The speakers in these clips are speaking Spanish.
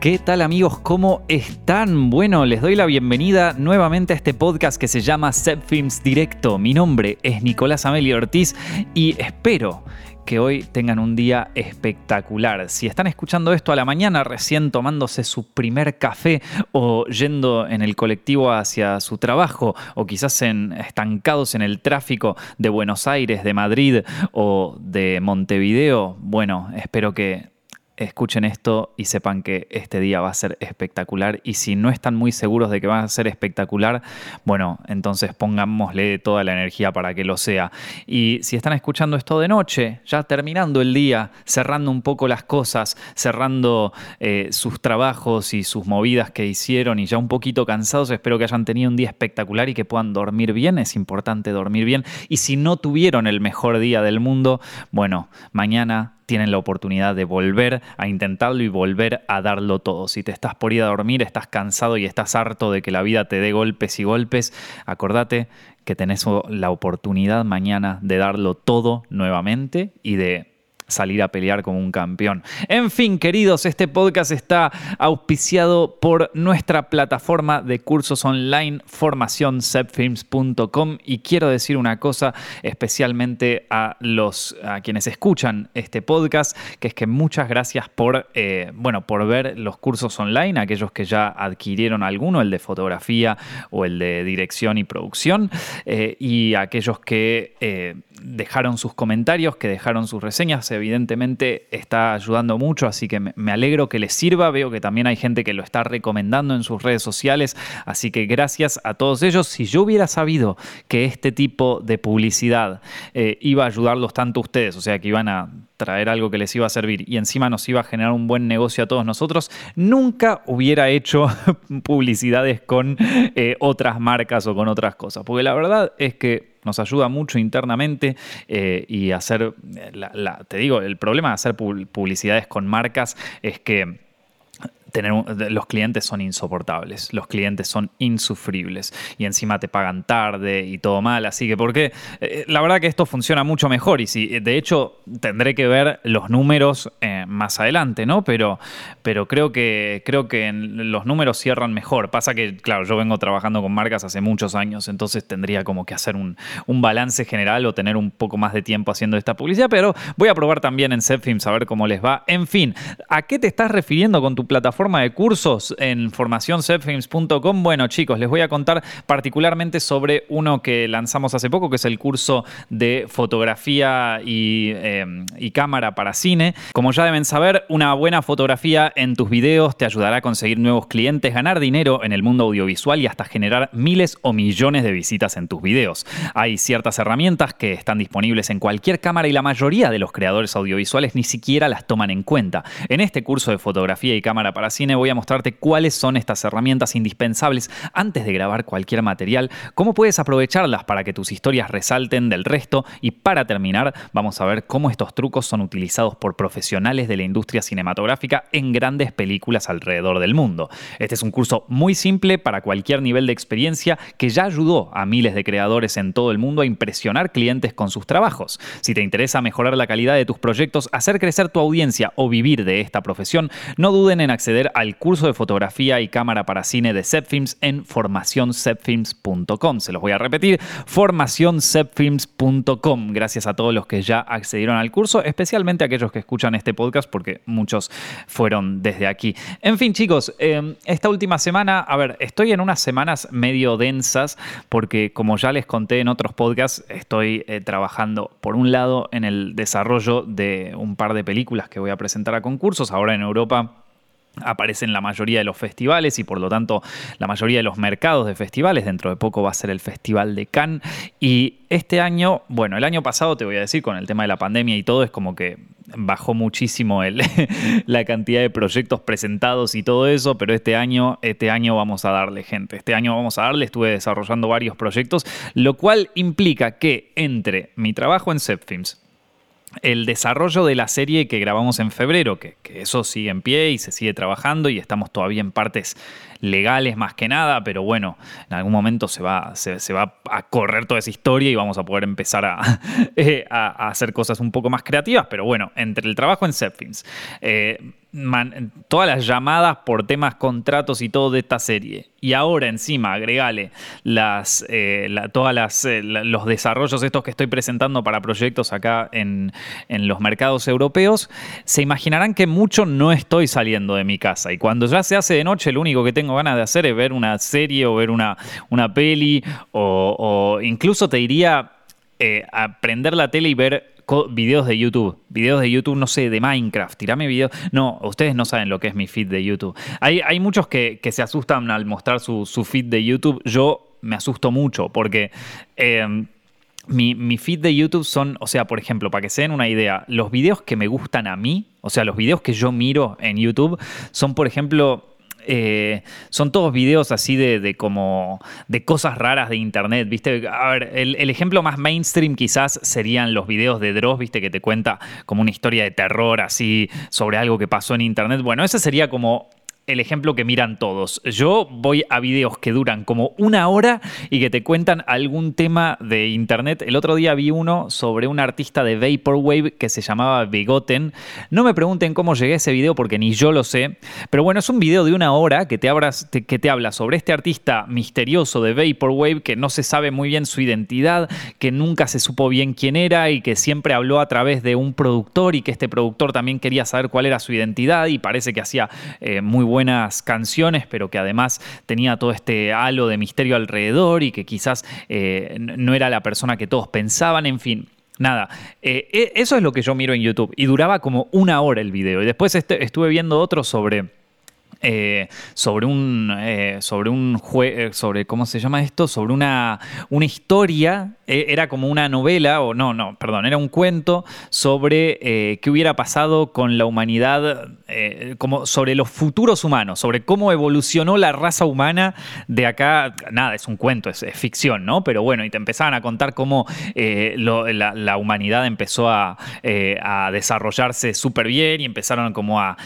¿Qué tal amigos? ¿Cómo están? Bueno, les doy la bienvenida nuevamente a este podcast que se llama Set Films Directo. Mi nombre es Nicolás Amelio Ortiz y espero que hoy tengan un día espectacular. Si están escuchando esto a la mañana, recién tomándose su primer café o yendo en el colectivo hacia su trabajo o quizás estancados en el tráfico de Buenos Aires, de Madrid o de Montevideo, bueno, espero que escuchen esto y sepan que este día va a ser espectacular. Y si no están muy seguros de que va a ser espectacular, bueno, entonces pongámosle toda la energía para que lo sea. Y si están escuchando esto de noche, ya terminando el día, cerrando un poco las cosas, cerrando eh, sus trabajos y sus movidas que hicieron y ya un poquito cansados, espero que hayan tenido un día espectacular y que puedan dormir bien. Es importante dormir bien. Y si no tuvieron el mejor día del mundo, bueno, mañana tienen la oportunidad de volver a intentarlo y volver a darlo todo. Si te estás por ir a dormir, estás cansado y estás harto de que la vida te dé golpes y golpes, acordate que tenés la oportunidad mañana de darlo todo nuevamente y de salir a pelear como un campeón. En fin, queridos, este podcast está auspiciado por nuestra plataforma de cursos online formación y quiero decir una cosa especialmente a los a quienes escuchan este podcast, que es que muchas gracias por eh, bueno por ver los cursos online, aquellos que ya adquirieron alguno, el de fotografía o el de dirección y producción, eh, y aquellos que eh, dejaron sus comentarios, que dejaron sus reseñas, evidentemente está ayudando mucho, así que me alegro que les sirva, veo que también hay gente que lo está recomendando en sus redes sociales, así que gracias a todos ellos. Si yo hubiera sabido que este tipo de publicidad eh, iba a ayudarlos tanto a ustedes, o sea, que iban a traer algo que les iba a servir y encima nos iba a generar un buen negocio a todos nosotros, nunca hubiera hecho publicidades con eh, otras marcas o con otras cosas. Porque la verdad es que nos ayuda mucho internamente eh, y hacer, la, te digo, el problema de hacer publicidades con marcas es que tener los clientes son insoportables, los clientes son insufribles y encima te pagan tarde y todo mal, así que porque eh, la verdad que esto funciona mucho mejor y si de hecho tendré que ver los números eh, más adelante, ¿no? Pero, pero creo que creo que los números cierran mejor. Pasa que, claro, yo vengo trabajando con marcas hace muchos años, entonces tendría como que hacer un, balance general o tener un poco más de tiempo haciendo esta publicidad, pero voy a probar también en Zepfilms a ver cómo les va. En fin, ¿a qué te estás refiriendo con tu plataforma? Forma de cursos en formacionsetfilms.com. Bueno, chicos, les voy a contar particularmente sobre uno que lanzamos hace poco, que es el curso de fotografía em, y cámara para cine. Como ya deben saber, una buena fotografía en tus videos te ayudará a conseguir nuevos clientes, ganar dinero en el mundo audiovisual y hasta generar miles o millones de visitas en tus videos. Hay ciertas herramientas que están disponibles en cualquier cámara y la mayoría de los creadores audiovisuales ni siquiera las toman en cuenta. En este curso de fotografía y cámara para cine voy a mostrarte cuáles son estas herramientas indispensables antes de grabar cualquier material, cómo puedes aprovecharlas para que tus historias resalten del resto y para terminar vamos a ver cómo estos trucos son utilizados por profesionales de la industria cinematográfica en grandes películas alrededor del mundo. Este es un curso muy simple para cualquier nivel de experiencia que ya ayudó a miles de creadores en todo el mundo a impresionar clientes con sus trabajos. Si te interesa mejorar la calidad de tus proyectos, hacer crecer tu audiencia o vivir de esta profesión, no duden en acceder al curso de fotografía y cámara para cine de Zepfilms en formacioncepfilms.com. Se los voy a repetir, formacioncepfilms.com. Gracias a todos los que ya accedieron al curso, especialmente aquellos que escuchan este podcast porque muchos fueron desde aquí. En fin, chicos, em, esta última semana, a ver, estoy en unas semanas medio densas porque como ya les conté en otros podcasts, estoy eh, trabajando por un lado en el desarrollo de un par de películas que voy a presentar a concursos ahora en Europa aparece en la mayoría de los festivales y por lo tanto la mayoría de los mercados de festivales. Dentro de poco va a ser el Festival de Cannes. Y este año, bueno, el año pasado te voy a decir, con el tema de la pandemia y todo, es como que bajó muchísimo el, la cantidad de proyectos presentados y todo eso, pero este año, este año vamos a darle gente. Este año vamos a darle, estuve desarrollando varios proyectos, lo cual implica que entre mi trabajo en Zepfilms, el desarrollo de la serie que grabamos en febrero, que, eso sigue en pie y se sigue trabajando y estamos todavía en partes legales más que nada, pero bueno, en algún momento se va, a correr toda esa historia y vamos a poder empezar eh, a, a, hacer cosas un poco más creativas, pero bueno, entre el trabajo en Zepfilms, eh, todas las llamadas por temas contratos y todo de esta serie. Y ahora encima agregale las, eh, todas eh, los desarrollos estos que estoy presentando para proyectos acá en, los mercados europeos, se imaginarán que mucho no estoy saliendo de mi casa. Y cuando ya se hace de noche, lo único que tengo ganas de hacer es ver una serie o ver una, una peli o, incluso te diría eh, aprender la tele y ver videos de YouTube. Videos de YouTube, no sé, de Minecraft. Tirame videos. No, ustedes no saben lo que es mi feed de YouTube. Hay, hay muchos que, se asustan al mostrar su, feed de YouTube. Yo me asusto mucho porque. Em, mi, mi, feed de YouTube son, o sea, por ejemplo, para que se den una idea, los videos que me gustan a mí, o sea, los videos que yo miro en YouTube, son, por ejemplo, eh, son todos videos así de, como de cosas raras de internet, ¿viste? A ver, el, el, ejemplo más mainstream quizás serían los videos de Dross, ¿viste? Que te cuenta como una historia de terror así sobre algo que pasó en internet. Bueno, ese sería como el ejemplo que miran todos. Yo voy a videos que duran como una hora y que te cuentan algún tema de internet. El otro día vi uno sobre un artista de Vaporwave que se llamaba Bigoten. No me pregunten cómo llegué a ese video porque ni yo lo sé. Pero bueno, es un video de una hora que te, que te habla sobre este artista misterioso de Vaporwave que no se sabe muy bien su identidad, que nunca se supo bien quién era y que siempre habló a través de un productor y que este productor también quería saber cuál era su identidad y parece que hacía eh, muy buen buenas canciones, pero que además tenía todo este halo de misterio alrededor y que quizás eh, no era la persona que todos pensaban, en fin. Nada, eh, e, eso es lo que yo miro en YouTube y duraba como una hora el video. Y después este, estuve viendo otro sobre eh, sobre un eh, sobre un eh, sobre cómo se llama esto sobre una una historia era como una novela o no no perdón era un cuento sobre qué hubiera pasado con la humanidad como sobre los futuros humanos sobre cómo evolucionó la raza humana de acá nada es un cuento es, ficción no pero bueno y te empezaban a contar cómo la, humanidad empezó a, desarrollarse súper bien y empezaron como a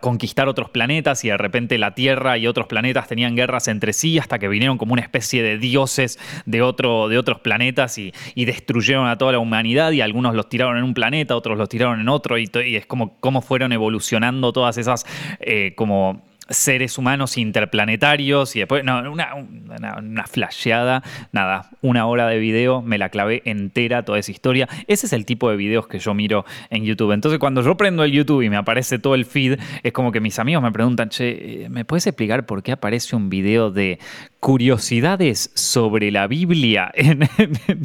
conquistar otros planetas y de repente la Tierra y otros planetas tenían guerras entre sí hasta que vinieron como una especie de dioses de, otro, de otros planetas y, destruyeron a toda la humanidad y algunos los tiraron en un planeta, otros los tiraron en otro y, y es como cómo fueron evolucionando todas esas eh, como seres humanos interplanetarios y después, no, una, una, flasheada, nada, una hora de video, me la clavé entera toda esa historia. Ese es el tipo de videos que yo miro en YouTube. Entonces cuando yo prendo el YouTube y me aparece todo el feed, es como que mis amigos me preguntan, che, ¿me puedes explicar por qué aparece un video de curiosidades sobre la Biblia en,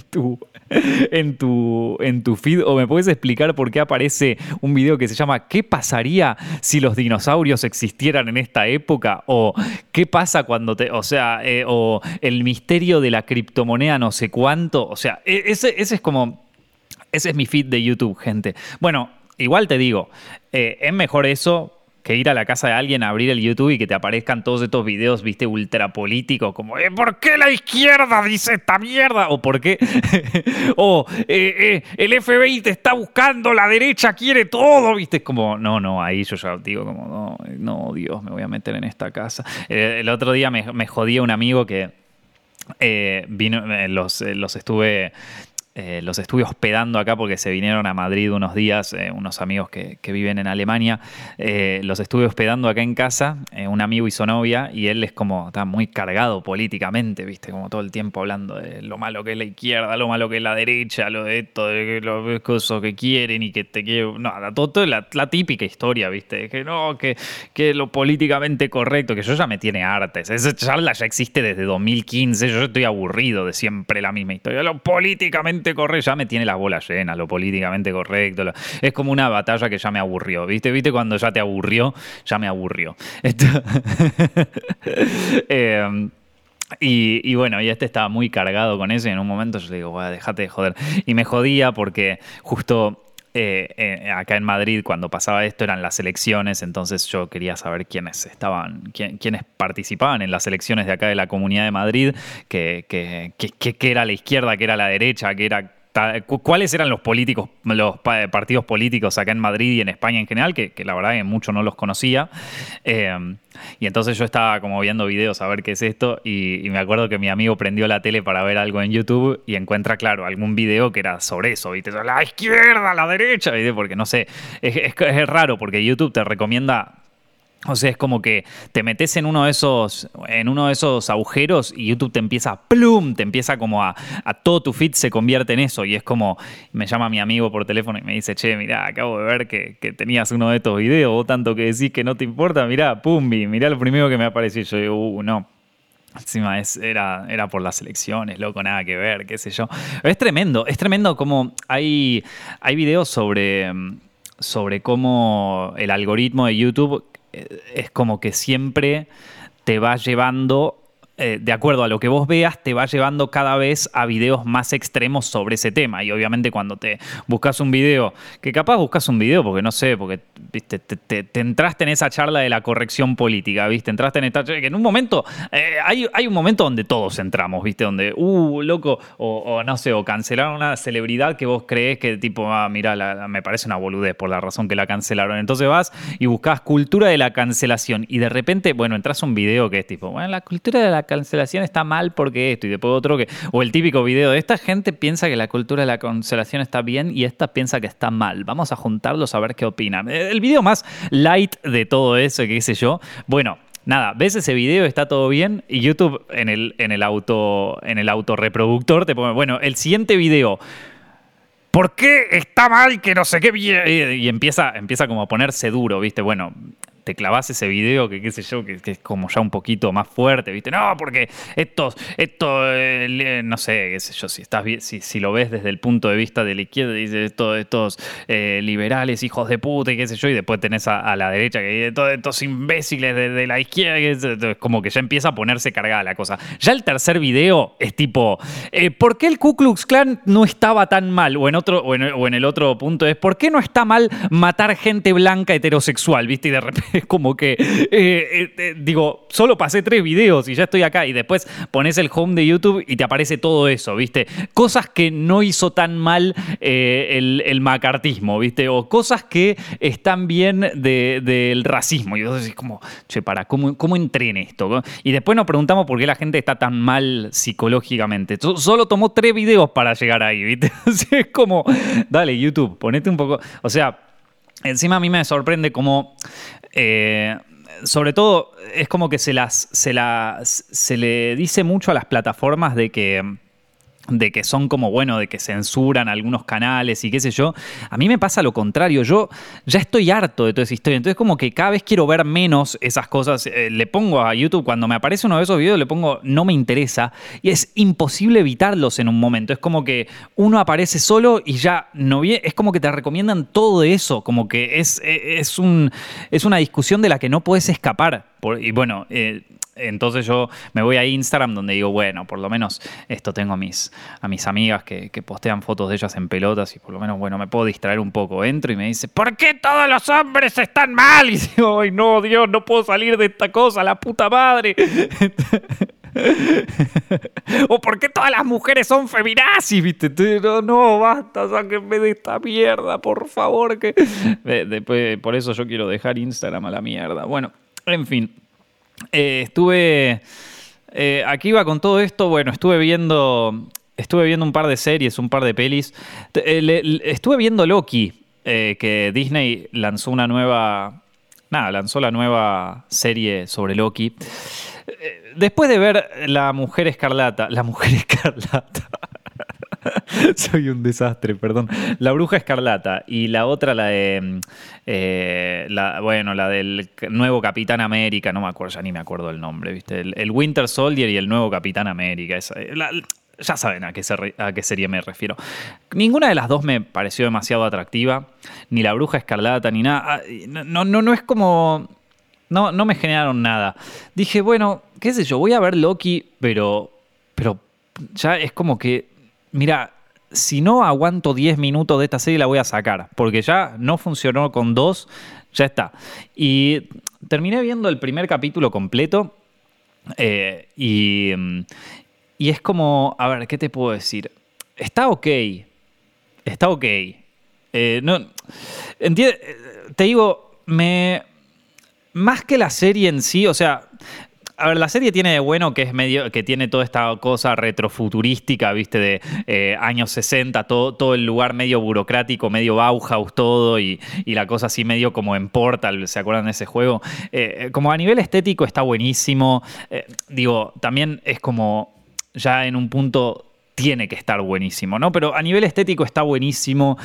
tu, en, tu, en tu feed? ¿O me puedes explicar por qué aparece un video que se llama ¿Qué pasaría si los dinosaurios existieran en esta época? ¿O qué pasa cuando te... O sea, eh, o el misterio de la criptomoneda no sé cuánto. O sea, e, ese, ese es como... Ese es mi feed de YouTube, gente. Bueno, igual te digo, eh, es mejor eso que ir a la casa de alguien, abrir el YouTube y que te aparezcan todos estos videos, viste, ultra políticos, como, eh, ¿por qué la izquierda dice esta mierda? O ¿por qué? o eh, eh, el FBI te está buscando, la derecha quiere todo, viste, es como, no, no, ahí yo ya digo como, no, no, Dios, me voy a meter en esta casa. el otro día me, me jodía un amigo que... vino, los, los estuve eh, los estuve hospedando acá porque se vinieron a Madrid unos días, eh, unos amigos que, viven en Alemania. Eh, los estuve hospedando acá en casa, un amigo y su novia, y él es como, está muy cargado políticamente, ¿viste? Como todo el tiempo hablando de lo malo que es la izquierda, lo malo que es la derecha, lo de esto, de lo cosas que quieren y que te quieren. No, todo, la, típica historia, ¿viste? Que no, que, que lo políticamente correcto, que yo ya me tiene hartes. Esa charla ya existe desde 2015, yo estoy aburrido de siempre la misma historia. Lo políticamente corre ya me tiene las bolas llenas, lo políticamente correcto. es como una batalla que ya me aburrió, ¿viste? ¿Viste cuando ya te aburrió? Ya me aburrió. Em, y, bueno, y este estaba muy cargado con eso y en un momento yo le digo, déjate de joder. Y me jodía porque justo eh, eh, acá en Madrid cuando pasaba esto eran las elecciones, entonces yo quería saber quiénes estaban, quiénes participaban en las elecciones de acá de la Comunidad de Madrid, que, que, era la izquierda, que era la derecha, que era cuáles eran los políticos, los partidos políticos acá en Madrid y en España en general, que, la verdad que mucho no los conocía. Eh, y entonces yo estaba como viendo videos a ver qué es esto y, me acuerdo que mi amigo prendió la tele para ver algo en YouTube y encuentra, claro, algún video que era sobre eso, ¿viste? La izquierda, la derecha, ¿viste? Porque no sé, es raro porque YouTube te recomienda o sea, es como que te metes en uno de esos, en uno de esos agujeros y YouTube te empieza, plum, te empieza como a, a todo tu feed se convierte en eso. Y es como, me llama mi amigo por teléfono y me dice, che, mira, acabo de ver que, tenías uno de estos videos, vos tanto que decís que no te importa, mira, pumbi, mira lo primero que me apareció. Yo digo, uh, no. Encima es, era, era por las elecciones, loco, nada que ver, qué sé yo. Es tremendo, es tremendo como hay, hay videos sobre, sobre cómo el algoritmo de YouTube es como que siempre te va llevando eh, de acuerdo a lo que vos veas, te va llevando cada vez a videos más extremos sobre ese tema. Y obviamente cuando te buscas un video, que capaz buscas un video porque no sé, porque viste, te, entraste en esa charla de la corrección política, ¿viste? Entraste en esta que en un momento, eh, hay, hay, un momento donde todos entramos, ¿viste? Donde, uh, loco, o, no sé, o cancelaron una celebridad que vos crees que tipo, ah, mira, me parece una boludez por la razón que la cancelaron. Entonces vas y buscas cultura de la cancelación y de repente, bueno, entras a un video que es tipo, bueno, la cultura de la cancelación está mal porque esto, y después otro que, o el típico video de esta gente piensa que la cultura de la cancelación está bien y esta piensa que está mal. Vamos a juntarlos a ver qué opinan. El video más light de todo eso, qué sé yo. Bueno, nada, ves ese video, está todo bien, y YouTube en el, en el auto, en el autorreproductor te pone, bueno, el siguiente video. ¿Por qué está mal que no sé qué? Y empieza, empieza como a ponerse duro, ¿viste? Bueno, te clavas ese video que qué sé yo, que, es como ya un poquito más fuerte, ¿viste? No, porque estos, esto, eh, no sé, qué sé yo, si estás si, si lo ves desde el punto de vista de la izquierda, dices todos estos eh, liberales, hijos de puta y qué sé yo, y después tenés a, la derecha que dice todos estos imbéciles de, la izquierda, es como que ya empieza a ponerse cargada la cosa. Ya el tercer video es tipo, eh, ¿por qué el Ku Klux Klan no estaba tan mal? O en otro, o en el otro punto es, ¿por qué no está mal matar gente blanca heterosexual? ¿Viste? Y de repente es como que, eh, eh, eh, digo, solo pasé tres videos y ya estoy acá y después pones el home de YouTube y te aparece todo eso, ¿viste? Cosas que no hizo tan mal el, macartismo, ¿viste? O cosas que están bien del racismo. Y decís como, che, para, ¿cómo, cómo entré en esto? Y después nos preguntamos por qué la gente está tan mal psicológicamente. Solo tomó tres videos para llegar ahí, ¿viste? es como, dale, YouTube, ponete un poco, o sea... Encima a mí me sorprende cómo eh, sobre todo, es como que se, las, se, las, se le dice mucho a las plataformas de que de que son como, bueno, de que censuran algunos canales y qué sé yo. A mí me pasa lo contrario, yo ya estoy harto de toda esa historia, entonces como que cada vez quiero ver menos esas cosas. Eh, le pongo a YouTube, cuando me aparece uno de esos videos, le pongo no me interesa y es imposible evitarlos en un momento. Es como que uno aparece solo y ya no viene, es como que te recomiendan todo eso, como que es, e, es, un, es una discusión de la que no puedes escapar. y bueno, eh, entonces yo me voy a Instagram donde digo, bueno, por lo menos esto tengo a mis, a mis amigas que, postean fotos de ellas en pelotas y por lo menos, bueno, me puedo distraer un poco. Entro y me dice, ¿por qué todos los hombres están mal? Y digo, ay, no, Dios, no puedo salir de esta cosa, la puta madre. o por qué todas las mujeres son feminazis, ¿viste? No, no, basta, sáquenme de esta mierda, por favor. Que... Después, por eso yo quiero dejar Instagram a la mierda. Bueno, en fin. Eh, estuve. Eh, aquí iba con todo esto. Bueno, estuve viendo. Estuve viendo un par de series, un par de pelis. Eh, estuve viendo Loki, que Disney lanzó una nueva. Nada, lanzó la nueva serie sobre Loki. Después de ver La Mujer Escarlata. La Mujer Escarlata. Soy un desastre, perdón. La Bruja Escarlata y la otra, la de. Mm, eh, bueno, la del nuevo Capitán América, no me acuerdo, ya ni me acuerdo el nombre, ¿viste? El, Winter Soldier y el nuevo Capitán América. Eh, ya saben a qué, a qué serie me refiero. Ninguna de las dos me pareció demasiado atractiva, ni la Bruja Escarlata, ni nada. Ah, no, no, no es como. No, no me generaron nada. Dije, bueno, qué sé yo, voy a ver Loki, pero. Pero ya es como que mira, si no aguanto 10 minutos de esta serie la voy a sacar, porque ya no funcionó con dos, ya está. Y terminé viendo el primer capítulo completo eh, y, y es como, a ver, ¿qué te puedo decir? Está ok, está ok. Eh, no, te digo, me... Más que la serie en sí, o sea, a ver, la serie tiene de bueno que es medio, que tiene toda esta cosa retrofuturística, viste, de eh, años 60, todo, todo el lugar medio burocrático, medio Bauhaus, todo, y, la cosa así medio como en Portal, ¿se acuerdan de ese juego? Eh, eh, como a nivel estético está buenísimo. digo, también es como ya en un punto tiene que estar buenísimo, ¿no? Pero a nivel estético está buenísimo.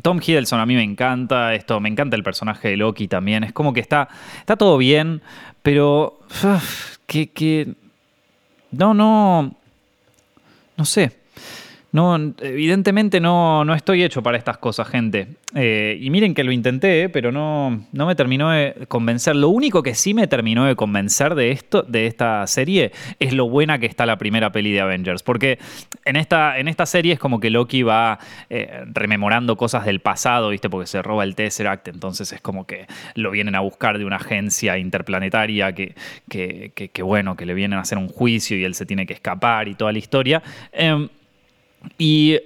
Tom Hiddleston a mí me encanta. Esto, me encanta el personaje de Loki también. Es como que está, está todo bien. Pero, que, no, no, no sé. No, evidentemente no, no estoy hecho para estas cosas, gente. Eh, y miren que lo intenté, pero no, no me terminó de convencer. Lo único que sí me terminó de convencer de esto, de esta serie, es lo buena que está la primera peli de Avengers. Porque en esta, en esta serie es como que Loki va eh, rememorando cosas del pasado, ¿viste? Porque se roba el Tesseract, entonces es como que lo vienen a buscar de una agencia interplanetaria que, que, bueno, que le vienen a hacer un juicio y él se tiene que escapar y toda la historia. Em, y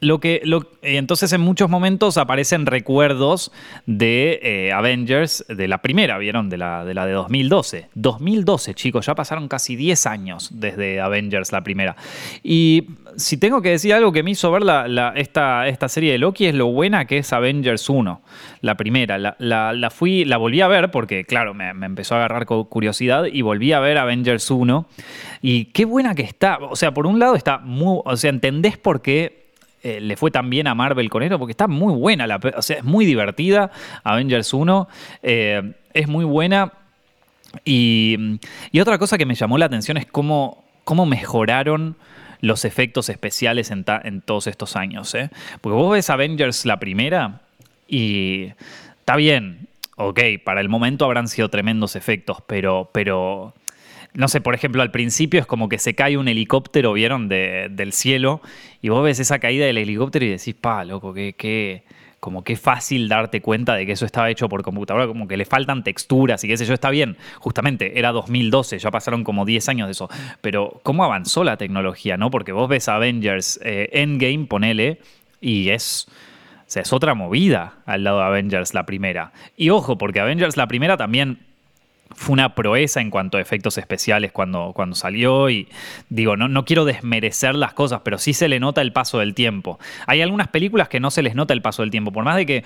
lo que, lo, entonces en muchos momentos aparecen recuerdos de eh, Avengers, de la primera, ¿vieron? De la, de la de 2012. 2012, chicos, ya pasaron casi 10 años desde Avengers la primera. Y si tengo que decir algo que me hizo ver la, esta, esta, serie de Loki es lo buena que es Avengers 1, la primera. La, fui, la volví a ver porque, claro, me, me empezó a agarrar curiosidad y volví a ver Avengers 1. Y qué buena que está. O sea, por un lado está muy... O sea, entendés por qué eh, le fue tan bien a Marvel con esto, porque está muy buena, la, o sea, es muy divertida. Avengers 1 eh, es muy buena. Y, otra cosa que me llamó la atención es cómo, cómo mejoraron los efectos especiales en, todos estos años. ¿eh? Porque vos ves Avengers la primera y está bien, ok, para el momento habrán sido tremendos efectos, pero, pero no sé, por ejemplo, al principio es como que se cae un helicóptero, ¿vieron? del cielo, y vos ves esa caída del helicóptero y decís, pa, loco, qué, como qué fácil darte cuenta de que eso estaba hecho por computadora, como que le faltan texturas y qué sé yo, está bien, justamente era 2012, ya pasaron como 10 años de eso, pero ¿cómo avanzó la tecnología, no? Porque vos ves Avengers eh, Endgame, ponele, y es... O sea, es otra movida al lado de Avengers la primera. Y ojo, porque Avengers la primera también fue una proeza en cuanto a efectos especiales cuando, cuando salió y digo, no, no quiero desmerecer las cosas, pero sí se le nota el paso del tiempo. Hay algunas películas que no se les nota el paso del tiempo, por más de que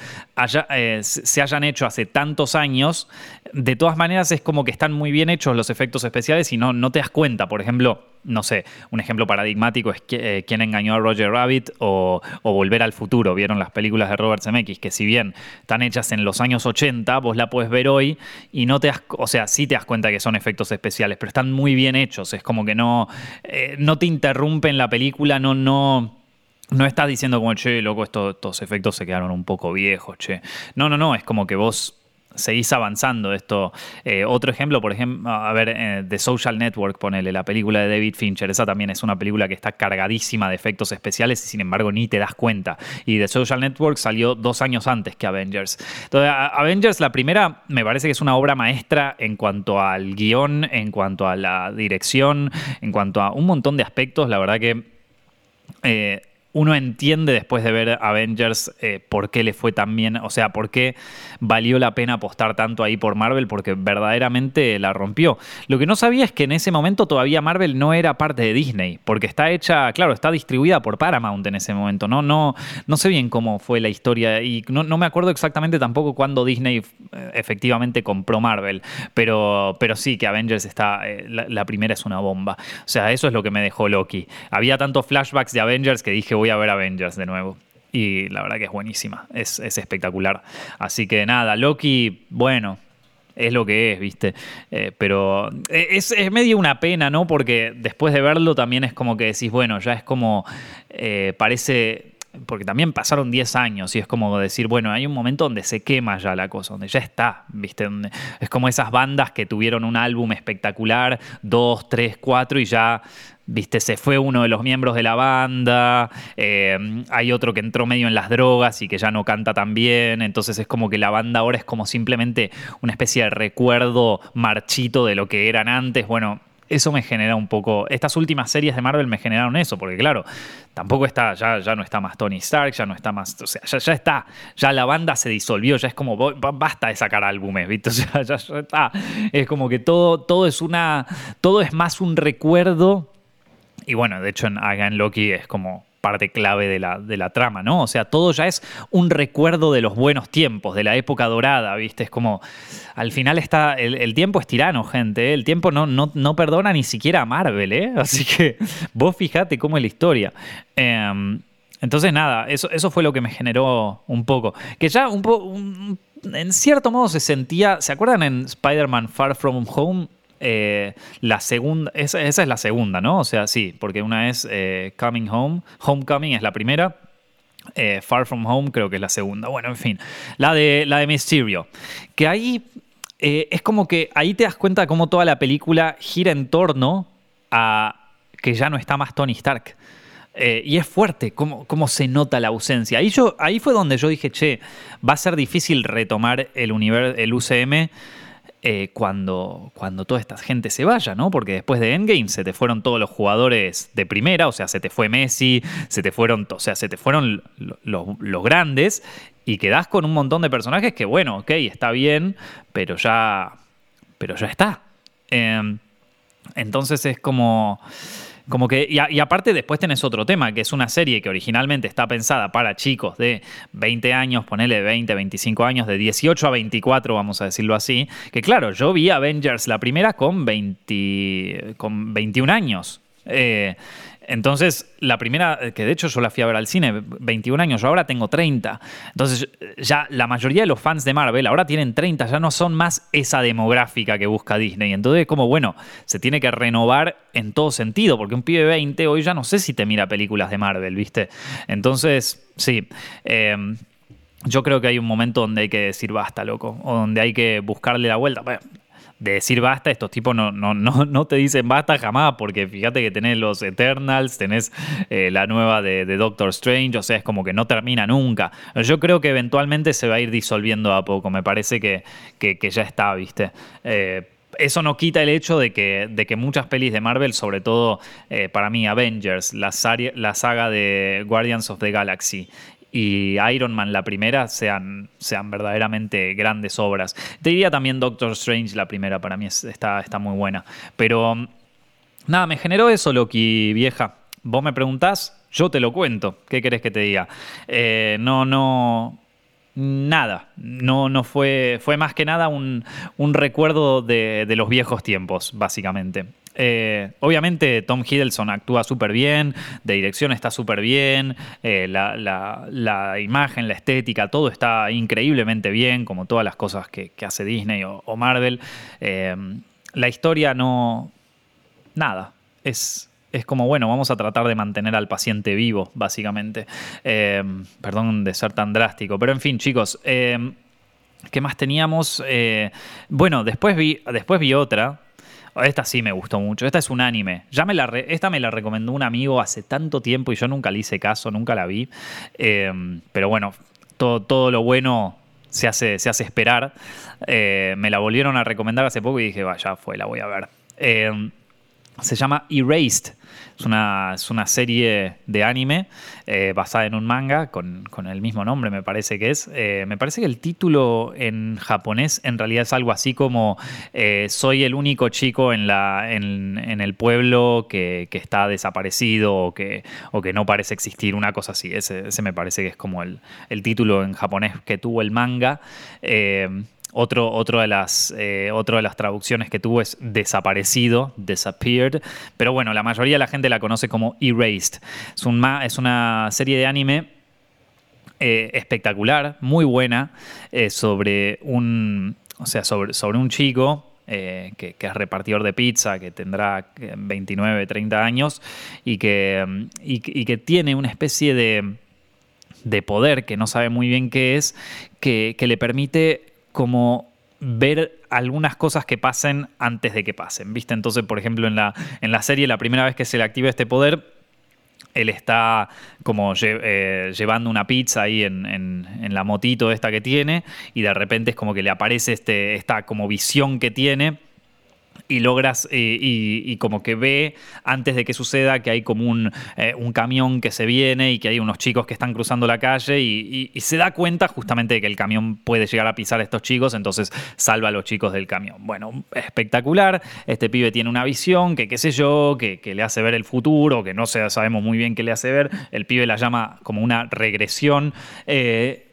eh, se hayan hecho hace tantos años, de todas maneras es como que están muy bien hechos los efectos especiales y no, no te das cuenta. Por ejemplo, no sé, un ejemplo paradigmático es eh, quién engañó a Roger Rabbit o, Volver al futuro. Vieron las películas de Robert Zemeckis que si bien están hechas en los años 80, vos la puedes ver hoy y no te das, o sea, sí te das cuenta que son efectos especiales, pero están muy bien hechos. Es como que no, eh, no te interrumpen la película, no, no. No estás diciendo como, che, loco, estos efectos se quedaron un poco viejos, che. No, no, no, es como que vos seguís avanzando esto. Eh, otro ejemplo, por ejemplo, a ver, eh, The Social Network, ponele, la película de David Fincher, esa también es una película que está cargadísima de efectos especiales y sin embargo ni te das cuenta. Y The Social Network salió dos años antes que Avengers. Entonces, Avengers, la primera, me parece que es una obra maestra en cuanto al guion, en cuanto a la dirección, en cuanto a un montón de aspectos, la verdad que... Eh, uno entiende después de ver Avengers eh, por qué le fue tan bien, o sea, por qué valió la pena apostar tanto ahí por Marvel, porque verdaderamente la rompió. Lo que no sabía es que en ese momento todavía Marvel no era parte de Disney, porque está hecha, claro, está distribuida por Paramount en ese momento, ¿no? No, no sé bien cómo fue la historia y no, me acuerdo exactamente tampoco cuándo Disney eh, efectivamente compró Marvel, pero, pero sí que Avengers está, eh, la primera es una bomba. O sea, eso es lo que me dejó Loki. Había tantos flashbacks de Avengers que dije, voy a ver Avengers de nuevo. Y la verdad que es buenísima, es, espectacular. Así que nada, Loki, bueno, es lo que es, ¿viste? Eh, pero es, medio una pena, ¿no? Porque después de verlo también es como que decís, bueno, ya es como, eh, parece porque también pasaron 10 años y es como decir, bueno, hay un momento donde se quema ya la cosa, donde ya está, ¿viste? Es como esas bandas que tuvieron un álbum espectacular, 2, 3, 4 y ya viste, se fue uno de los miembros de la banda, eh, hay otro que entró medio en las drogas y que ya no canta tan bien, entonces es como que la banda ahora es como simplemente una especie de recuerdo marchito de lo que eran antes, bueno, eso me genera un poco. Estas últimas series de Marvel me generaron eso, porque claro, tampoco está, ya, ya no está más Tony Stark, ya no está más. O sea, ya, está, ya la banda se disolvió, ya es como basta de sacar álbumes, ¿viste? O sea, ya, está. Es como que todo, todo es una. Todo es más un recuerdo. Y bueno, de hecho en Again Loki es como parte clave de la, de la, trama, ¿no? O sea, todo ya es un recuerdo de los buenos tiempos, de la época dorada, ¿viste? Es como, al final está, el, tiempo es tirano, gente, ¿eh? el tiempo no, no, no, perdona ni siquiera a Marvel, ¿eh? Así que vos fijate cómo es la historia. Em, entonces, nada, eso, eso fue lo que me generó un poco. Que ya un poco, en cierto modo se sentía, ¿se acuerdan en Spider-Man Far From Home? Eh, la segunda, esa, es la segunda, ¿no? O sea, sí, porque una es eh, Coming Home, Homecoming es la primera. Eh, Far From Home creo que es la segunda. Bueno, en fin. La de, la de Mysterio. Que ahí es como que ahí te das cuenta cómo toda la película gira en torno a que ya no está más Tony Stark. y es fuerte cómo, cómo, se nota la ausencia. Ahí, ahí fue donde yo dije, che, va a ser difícil retomar el, el UCM eh, cuando, cuando toda esta gente se vaya, ¿no? Porque después de Endgame se te fueron todos los jugadores de primera, o sea, se te fue Messi, se te fueron, o sea, se te fueron los, grandes y quedás con un montón de personajes que, bueno, ok, está bien, pero ya, pero ya está. Em, entonces es como... Como que, y, aparte después tenés otro tema, que es una serie que originalmente está pensada para chicos de 20 años, ponele 20, 25 años, de 18 a 24, vamos a decirlo así, que claro, yo vi Avengers la primera con, 20, con 21 años. Eh, entonces, la primera, eh, que de hecho yo la fui a ver al cine, 21 años, yo ahora tengo 30. Entonces, ya la mayoría de los fans de Marvel ahora tienen 30, ya no son más esa demográfica que busca Disney. Entonces, como bueno, se tiene que renovar en todo sentido, porque un pibe 20 hoy ya no sé si te mira películas de Marvel, ¿viste? Entonces, sí. Em, yo creo que hay un momento donde hay que decir basta, loco, o donde hay que buscarle la vuelta de decir basta, estos tipos no, no, no, no te dicen basta jamás, porque fíjate que tenés los Eternals, tenés eh, la nueva de, Doctor Strange, o sea, es como que no termina nunca. Yo creo que eventualmente se va a ir disolviendo a poco, me parece que, que, ya está, ¿viste? Eh, eso no quita el hecho de que, de que muchas pelis de Marvel, sobre todo eh, para mí Avengers, la, la saga de Guardians of the Galaxy y Iron Man, la primera, sean, sean verdaderamente grandes obras. Te diría también Doctor Strange, la primera, para mí está, está muy buena. Pero nada, me generó eso, Loki, vieja. Vos me preguntás, yo te lo cuento. ¿Qué querés que te diga? Eh, no, no. Nada, no, no fue, fue más que nada un, recuerdo de, de los viejos tiempos, básicamente. Eh, obviamente Tom Hiddleston actúa súper bien, de dirección está súper bien, eh, la, imagen, la estética, todo está increíblemente bien, como todas las cosas que, hace Disney o, Marvel. Eh, la historia no... Nada, es, es como, bueno, vamos a tratar de mantener al paciente vivo, básicamente. perdón de ser tan drástico, pero en fin, chicos. ¿Qué más teníamos? bueno, después vi, después vi otra esta sí me gustó mucho. Esta es un anime. Ya me la esta me la recomendó un amigo hace tanto tiempo y yo nunca le hice caso, nunca la vi. Em, pero bueno, todo, todo lo bueno se hace, se hace esperar. Eh, me la volvieron a recomendar hace poco y dije, vaya, fue, la voy a ver. Em, se llama Erased. Es una, es una serie de anime eh, basada en un manga con, el mismo nombre, me parece que es. Eh, me parece que el título en japonés en realidad es algo así como eh, Soy el único chico en, la, en, el pueblo que, está desaparecido o que, o que no parece existir, una cosa así. Ese, me parece que es como el, el título en japonés que tuvo el manga. Otro, de las, eh, de las traducciones que tuvo es desaparecido, disappeared. Pero bueno, la mayoría de la gente la conoce como Erased. Es, un, es una serie de anime eh, espectacular, muy buena, eh, sobre un. O sea, sobre, sobre un chico que, es repartidor de pizza, que tendrá 29, 30 años y que, y, que tiene una especie de, de, poder que no sabe muy bien qué es, que, que le permite como ver algunas cosas que pasen antes de que pasen, ¿viste? Entonces, por ejemplo, en la, en la serie, la primera vez que se le activa este poder, él está como eh, llevando una pizza ahí en, la motito esta que tiene y de repente es como que le aparece este, esta como visión que tiene y logras eh, y, como que ve antes de que suceda que hay como un, eh, un, camión que se viene y que hay unos chicos que están cruzando la calle y, se da cuenta justamente de que el camión puede llegar a pisar a estos chicos, entonces salva a los chicos del camión. Bueno, espectacular, este pibe tiene una visión que qué sé yo, que, le hace ver el futuro, que no sabemos muy bien qué le hace ver, el pibe la llama como una regresión. Eh,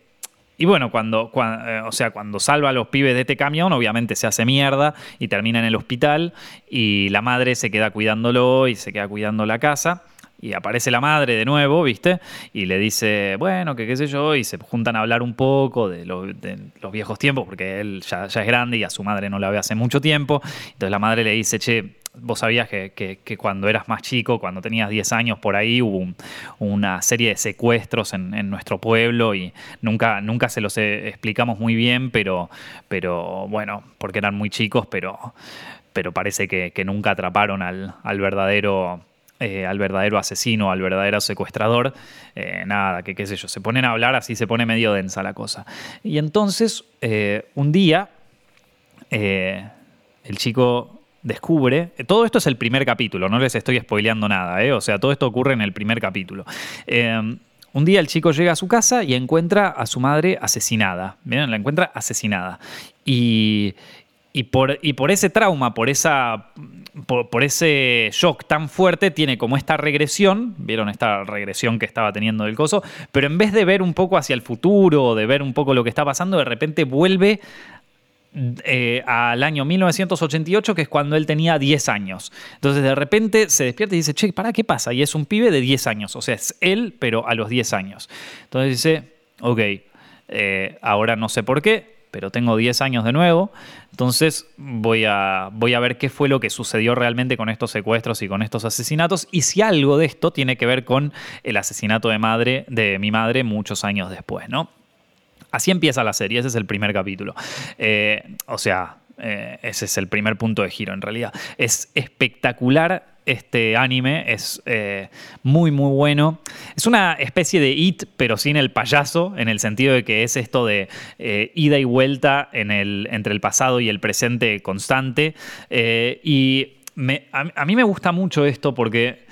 y bueno, cuando, eh, o sea, cuando salva a los pibes de este camión, obviamente se hace mierda y termina en el hospital y la madre se queda cuidándolo y se queda cuidando la casa. Y aparece la madre de nuevo, ¿viste? Y le dice, bueno, que qué sé yo, y se juntan a hablar un poco de, los viejos tiempos, porque él ya, es grande y a su madre no la ve hace mucho tiempo. Entonces la madre le dice, che, vos sabías que, cuando eras más chico, cuando tenías 10 años por ahí, hubo una serie de secuestros en, nuestro pueblo y nunca, nunca se los explicamos muy bien, pero, pero bueno, porque eran muy chicos, pero, pero parece que, nunca atraparon al, verdadero... Eh, al verdadero asesino, al verdadero secuestrador, eh, nada, que qué sé yo, se ponen a hablar así, se pone medio densa la cosa. Y entonces, eh, un día, el chico descubre, todo esto es el primer capítulo, no les estoy spoileando nada, o sea, todo esto ocurre en el primer capítulo. Un día el chico llega a su casa y encuentra a su madre asesinada, ¿Bien? la encuentra asesinada. Y, y por, ese trauma, por, ese shock tan fuerte, tiene como esta regresión, vieron esta regresión que estaba teniendo del coso, pero en vez de ver un poco hacia el futuro, de ver un poco lo que está pasando, de repente vuelve eh, al año 1988, que es cuando él tenía 10 años. Entonces de repente se despierta y dice, che, ¿para qué pasa? Y es un pibe de 10 años, o sea, es él, pero a los 10 años. Entonces dice, ok, eh, ahora no sé por qué, pero tengo 10 años de nuevo, entonces voy a, voy a ver qué fue lo que sucedió realmente con estos secuestros y con estos asesinatos y si algo de esto tiene que ver con el asesinato de, madre, de mi madre muchos años después, ¿no? Así empieza la serie, ese es el primer capítulo. Eh, o sea, eh, ese es el primer punto de giro en realidad. Es espectacular este anime, es eh, muy muy bueno. Es una especie de It, pero sin el payaso, en el sentido de que es esto de ida y vuelta en el, entre el pasado y el presente constante. y a mí me gusta mucho esto porque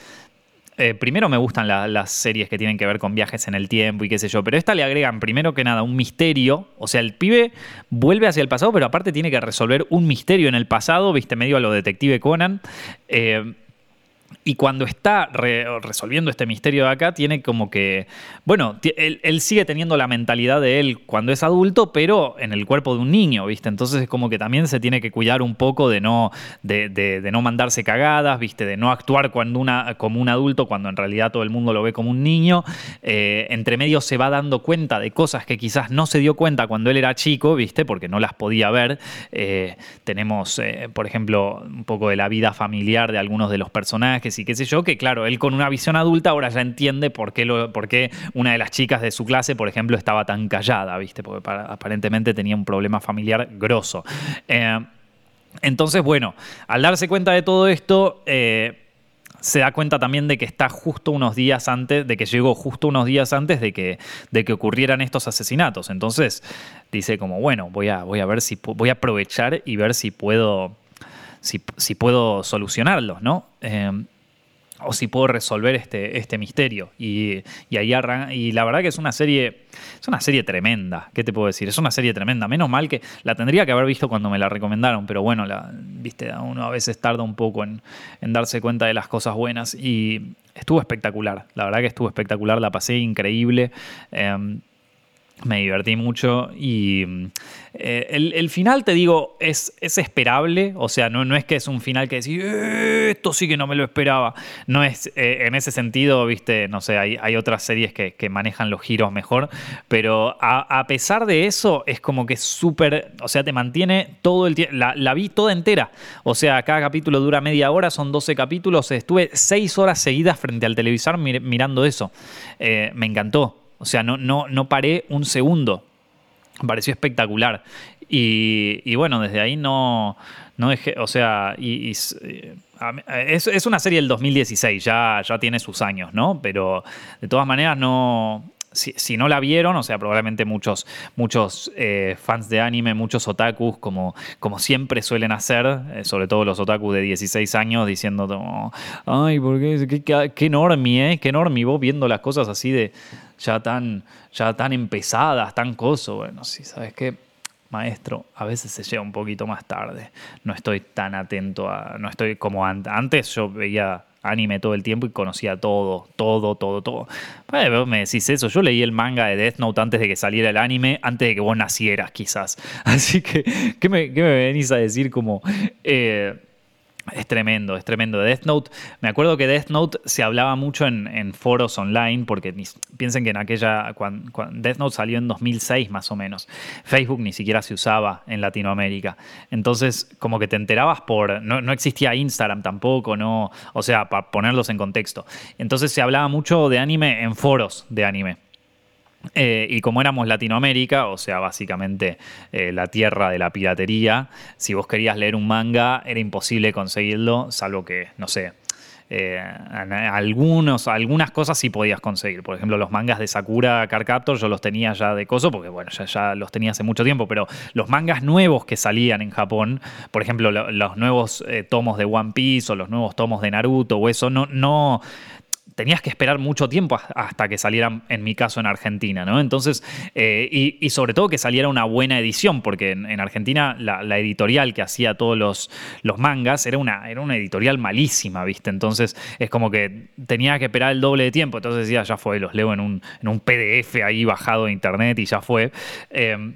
eh, primero me gustan las series que tienen que ver con viajes en el tiempo y qué sé yo, pero esta le agregan primero que nada un misterio, o sea, el pibe vuelve hacia el pasado, pero aparte tiene que resolver un misterio en el pasado, viste, medio a lo detective Conan. Eh, y cuando está resolviendo este misterio de acá, tiene como que, bueno, él, sigue teniendo la mentalidad de él cuando es adulto, pero en el cuerpo de un niño, ¿viste? Entonces es como que también se tiene que cuidar un poco de no, de, no mandarse cagadas, ¿viste? De no actuar como un adulto cuando en realidad todo el mundo lo ve como un niño. Eh, entre medio se va dando cuenta de cosas que quizás no se dio cuenta cuando él era chico, ¿viste? Porque no las podía ver. Eh, tenemos, eh, por ejemplo, un poco de la vida familiar de algunos de los personajes y qué sé yo, que claro, él con una visión adulta ahora ya entiende por qué, lo, por qué una de las chicas de su clase, por ejemplo, estaba tan callada, ¿viste? Porque aparentemente tenía un problema familiar grosso. Eh, entonces, bueno, al darse cuenta de todo esto, eh, se da cuenta también de que está justo unos días antes, de que llegó justo unos días antes de que, de que ocurrieran estos asesinatos. Entonces dice como, bueno, voy a, voy a ver si voy a aprovechar y ver si puedo, si, puedo solucionarlos, ¿no? Eh, o si puedo resolver este, este misterio. Y, ahí arranca. Y la verdad que es una serie. Es una serie tremenda. ¿Qué te puedo decir? Es una serie tremenda. Menos mal que la tendría que haber visto cuando me la recomendaron. Pero bueno, la, viste, uno a veces tarda un poco en, darse cuenta de las cosas buenas. Y estuvo espectacular. La verdad que estuvo espectacular. La pasé increíble. Em, me divertí mucho y eh, el, final, te digo, es, es esperable, o sea, no, no, es que es un final que decís, eh, esto sí que no me lo esperaba, no es eh, en ese sentido, viste, no sé, hay, hay otras series que, manejan los giros mejor, pero a, pesar de eso, es como que súper, o sea, te mantiene todo el tiempo, la, vi toda entera, o sea, cada capítulo dura media hora, son 12 capítulos, estuve 6 horas seguidas frente al televisor mirando eso, me encantó. O sea, no, no, no paré un segundo. Pareció espectacular. Y, bueno, desde ahí no, no dejé, o sea, y, eh, es, es, una serie del 2016, ya, ya tiene sus años, ¿no? Pero de todas maneras no, si, no la vieron, o sea, probablemente muchos, muchos eh, fans de anime, muchos otakus, como, como siempre suelen hacer, eh, sobre todo los otakus de 16 años, diciendo, ay, ¿por qué? Qué, qué, enorme, ¿eh? Qué enorme, vos viendo las cosas así de ya tan, ya tan empezadas, tan coso. Bueno, sí, ¿sabes qué? Maestro, a veces se llega un poquito más tarde. No estoy tan atento a. No estoy como antes. Yo veía anime todo el tiempo y conocía todo, todo, todo, todo. Bueno, me decís eso, yo leí el manga de Death Note antes de que saliera el anime, antes de que vos nacieras quizás. Así que, ¿qué me, qué me venís a decir como... Eh, es tremendo, es tremendo. Death Note, me acuerdo que Death Note se hablaba mucho en, foros online, porque piensen que en aquella, cuando, Death Note salió en 2006 más o menos, Facebook ni siquiera se usaba en Latinoamérica. Entonces, como que te enterabas por, no, no existía Instagram tampoco, no, o sea, para ponerlos en contexto. Entonces se hablaba mucho de anime en foros de anime. Eh, y como éramos Latinoamérica, o sea, básicamente eh, la tierra de la piratería, si vos querías leer un manga era imposible conseguirlo, salvo que, no sé, eh, algunos, algunas cosas sí podías conseguir. Por ejemplo, los mangas de Sakura Card Captor yo los tenía ya de coso, porque bueno, ya los tenía hace mucho tiempo, pero los mangas nuevos que salían en Japón, por ejemplo, los nuevos tomos de One Piece o los nuevos tomos de Naruto o eso, no, no, tenías que esperar mucho tiempo hasta que salieran, en mi caso, en Argentina, ¿no? Entonces, eh, y, sobre todo que saliera una buena edición, porque en, Argentina la, editorial que hacía todos los, mangas era una, era una editorial malísima, ¿viste? Entonces, es como que tenía que esperar el doble de tiempo. Entonces decía, ya fue, los leo en un, en un PDF ahí bajado de internet y ya fue. Eh,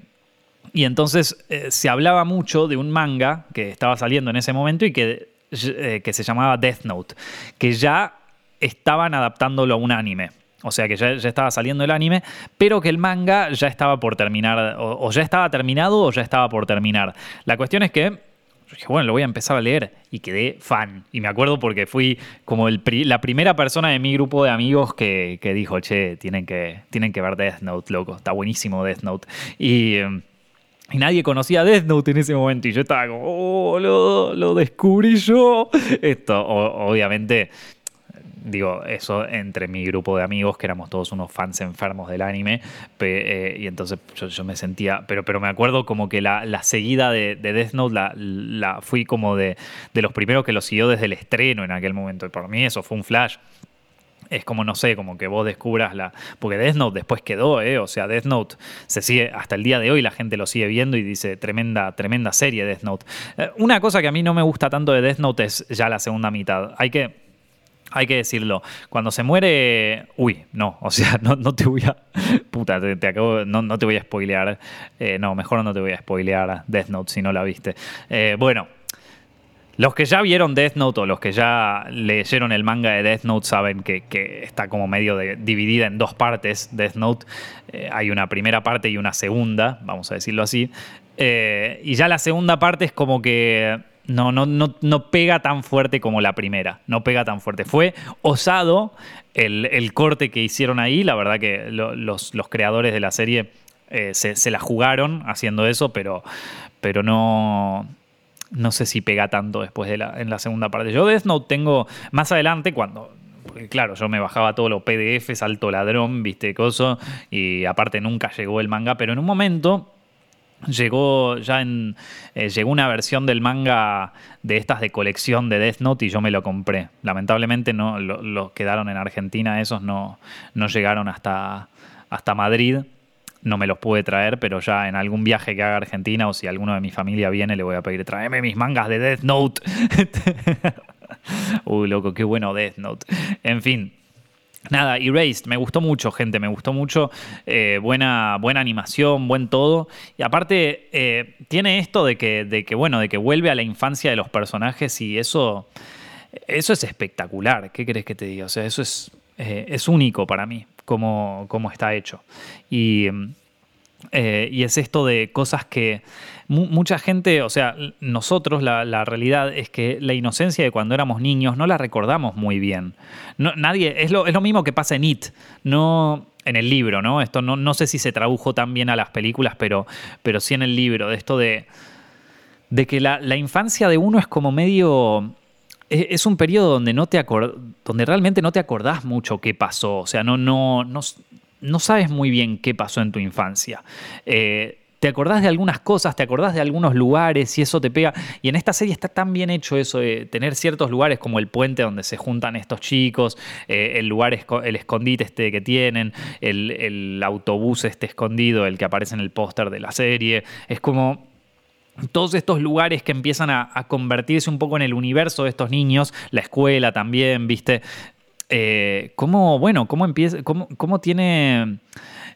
y entonces eh, se hablaba mucho de un manga que estaba saliendo en ese momento y que, que se llamaba Death Note, que ya estaban adaptándolo a un anime. O sea que ya, estaba saliendo el anime, pero que el manga ya estaba por terminar, o, ya estaba terminado o ya estaba por terminar. La cuestión es que bueno, lo voy a empezar a leer y quedé fan. Y me acuerdo porque fui como el la primera persona de mi grupo de amigos que, dijo, che, tienen que, tienen que ver Death Note, loco, está buenísimo Death Note. Y... Y nadie conocía Death Note en ese momento. Y yo estaba como, oh, lo, lo descubrí yo. Esto, obviamente, digo, eso entre mi grupo de amigos, que éramos todos unos fans enfermos del anime, eh, y entonces yo, me sentía, pero, pero me acuerdo como que la, seguida de, Death Note la, la fui como de, de, los primeros que lo siguió desde el estreno en aquel momento, y por mí eso fue un flash. Es como, no sé, como que vos descubras la... Porque Death Note después quedó, ¿eh? O sea, Death Note se sigue, hasta el día de hoy la gente lo sigue viendo y dice, tremenda, tremenda serie Death Note. Eh, una cosa que a mí no me gusta tanto de Death Note es ya la segunda mitad. Hay que hay que decirlo. Cuando se muere. Uy, no. O sea, no, te voy a. Puta, te, acabo. No, te voy a spoilear. Eh, no, mejor no te voy a spoilear Death Note si no la viste. Eh, bueno. Los que ya vieron Death Note o los que ya leyeron el manga de Death Note saben que, está como medio dividida en dos partes Death Note. Eh, hay una primera parte y una segunda, vamos a decirlo así. y ya la segunda parte es como que no, no, no, no pega tan fuerte como la primera. No pega tan fuerte. Fue osado el, corte que hicieron ahí. La verdad que los, creadores de la serie eh, se, la jugaron haciendo eso, pero, pero no, no sé si pega tanto después de la, en la segunda parte. Yo Death Note tengo más adelante cuando claro, yo me bajaba todos los PDFs, alto ladrón, viste, coso, y aparte nunca llegó el manga, pero en un momento Llegó ya en. Eh, llegó una versión del manga de estas de colección de Death Note y yo me lo compré. Lamentablemente no los quedaron en Argentina, esos no, no llegaron hasta, hasta Madrid. No me los pude traer, pero ya en algún viaje que haga Argentina o si alguno de mi familia viene, le voy a pedir, tráeme mis mangas de Death Note. Uy, loco, qué bueno Death Note. En fin, Nada, Erased, me gustó mucho, gente, me gustó mucho. Eh, buena, buena animación, buen todo. Y aparte, eh, tiene esto de que, de que, bueno, de que vuelve a la infancia de los personajes y eso, eso es espectacular. ¿Qué crees que te diga? O sea, eso es, eh, es único para mí, como, como está hecho. Y y es esto de cosas que mucha gente, o sea, nosotros la, realidad es que la inocencia de cuando éramos niños no la recordamos muy bien. Nadie, es lo, es lo mismo que pasa en It, no en el libro, ¿no? Esto no, no sé si se tradujo tan bien a las películas, pero, pero sí en el libro, de esto de, de que la, la infancia de uno es como medio es un periodo donde no te donde realmente no te acordás mucho qué pasó. O sea, no, no, no, no sabes muy bien qué pasó en tu infancia. Eh, te acordás de algunas cosas, te acordás de algunos lugares y eso te pega. Y en esta serie está tan bien hecho eso de tener ciertos lugares como el puente donde se juntan estos chicos, eh, el lugar, el escondite este que tienen, el, autobús este escondido, el que aparece en el póster de la serie. Es como todos estos lugares que empiezan a, convertirse un poco en el universo de estos niños, la escuela también, ¿viste? Eh, ¿Cómo, bueno, cómo empieza, cómo, cómo tiene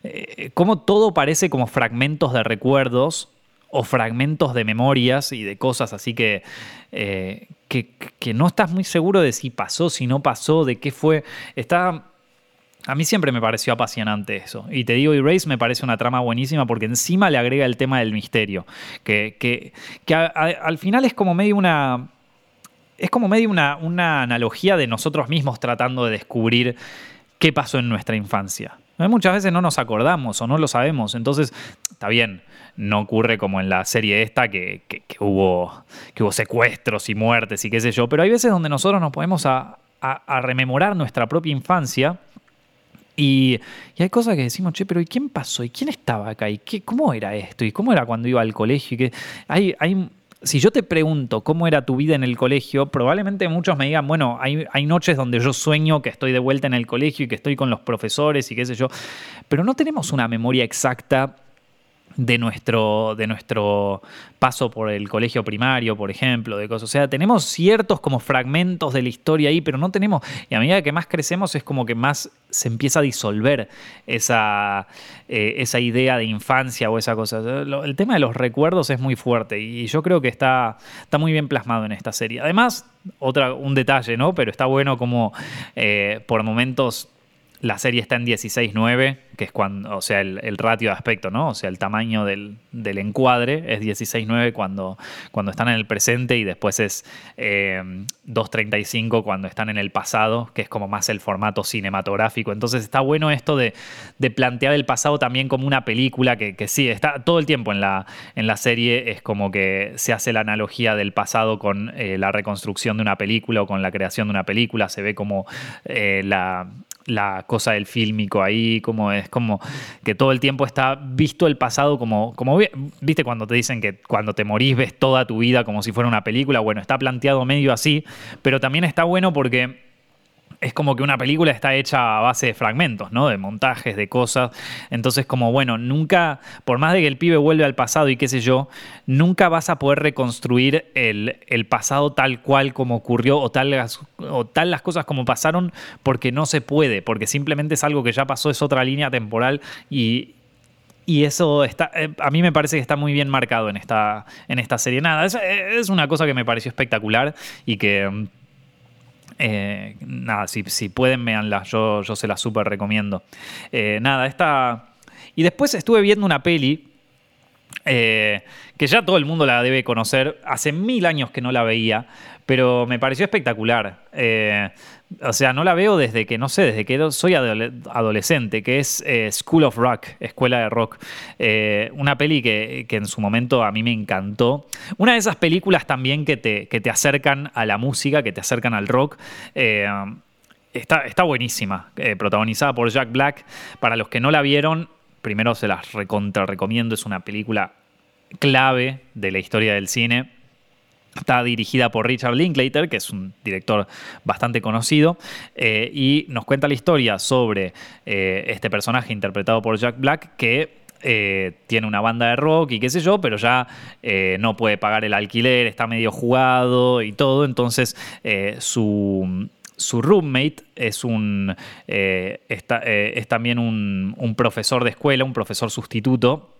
eh, cómo todo parece como fragmentos de recuerdos o fragmentos de memorias y de cosas así que, eh, que, no estás muy seguro de si pasó, si no pasó, de qué fue. Está. A mí siempre me pareció apasionante eso. Y te digo, Erase me parece una trama buenísima porque encima le agrega el tema del misterio. Que, que, al final es como medio una. Es como medio una, una analogía de nosotros mismos tratando de descubrir qué pasó en nuestra infancia. Muchas veces no nos acordamos o no lo sabemos, entonces está bien, no ocurre como en la serie esta que, hubo, que hubo secuestros y muertes y qué sé yo, pero hay veces donde nosotros nos podemos a, rememorar nuestra propia infancia y, hay cosas que decimos, che, pero ¿y quién pasó? ¿Y quién estaba acá? ¿Y qué, cómo era esto? ¿Y cómo era cuando iba al colegio? ¿Y hay, hay si yo te pregunto cómo era tu vida en el colegio, probablemente muchos me digan, bueno, hay, noches donde yo sueño que estoy de vuelta en el colegio y que estoy con los profesores y qué sé yo, pero no tenemos una memoria exacta de nuestro, de nuestro paso por el colegio primario, por ejemplo, de cosas. O sea, tenemos ciertos como fragmentos de la historia ahí, pero no tenemos, y a medida que más crecemos es como que más se empieza a disolver esa, eh, esa idea de infancia o esa cosa. El tema de los recuerdos es muy fuerte y yo creo que está, está muy bien plasmado en esta serie. Además, otra, un detalle, ¿no? Pero está bueno como eh, por momentos la serie está en 16.9, que es cuando, o sea, el, ratio de aspecto, ¿no? O sea, el tamaño del, encuadre es 16.9 cuando, cuando están en el presente y después es 2.35 eh, cuando están en el pasado, que es como más el formato cinematográfico. Entonces está bueno esto de, plantear el pasado también como una película que, sí, está todo el tiempo en la, en la serie, es como que se hace la analogía del pasado con eh, la reconstrucción de una película o con la creación de una película, se ve como eh, la la cosa del fílmico ahí, como es como que todo el tiempo está visto el pasado como, como, viste cuando te dicen que cuando te morís ves toda tu vida como si fuera una película, bueno, está planteado medio así, pero también está bueno porque es como que una película está hecha a base de fragmentos, ¿no? De montajes, de cosas. Entonces, como bueno, nunca, por más de que el pibe vuelve al pasado y qué sé yo, nunca vas a poder reconstruir el, pasado tal cual como ocurrió o tal, o tal las cosas como pasaron, porque no se puede, porque simplemente es algo que ya pasó, es otra línea temporal y, y eso está, eh, a mí me parece que está muy bien marcado en esta, en esta serie. Nada, es, es una cosa que me pareció espectacular y que eh, nada, si, pueden, véanla, yo, yo se la súper recomiendo. Eh, nada, esta... Y después estuve viendo una peli eh, que ya todo el mundo la debe conocer, hace mil años que no la veía, pero me pareció espectacular. O sea, no la veo desde que, no sé, desde que soy adolescente, que es eh, School of Rock, Escuela de Rock. una peli que, en su momento a mí me encantó. Una de esas películas también que te, que te acercan a la música, que te acercan al rock. Está, está, buenísima, protagonizada por Jack Black. Para los que no la vieron, primero se las recontra recomiendo, es una película clave de la historia del cine. Está dirigida por Richard Linklater, que es un director bastante conocido, eh, y nos cuenta la historia sobre eh, este personaje interpretado por Jack Black que eh, tiene una banda de rock y qué sé yo, pero ya no puede pagar el alquiler, está medio jugado y todo, entonces su su roommate es, un, es también un, profesor de escuela, un profesor sustituto,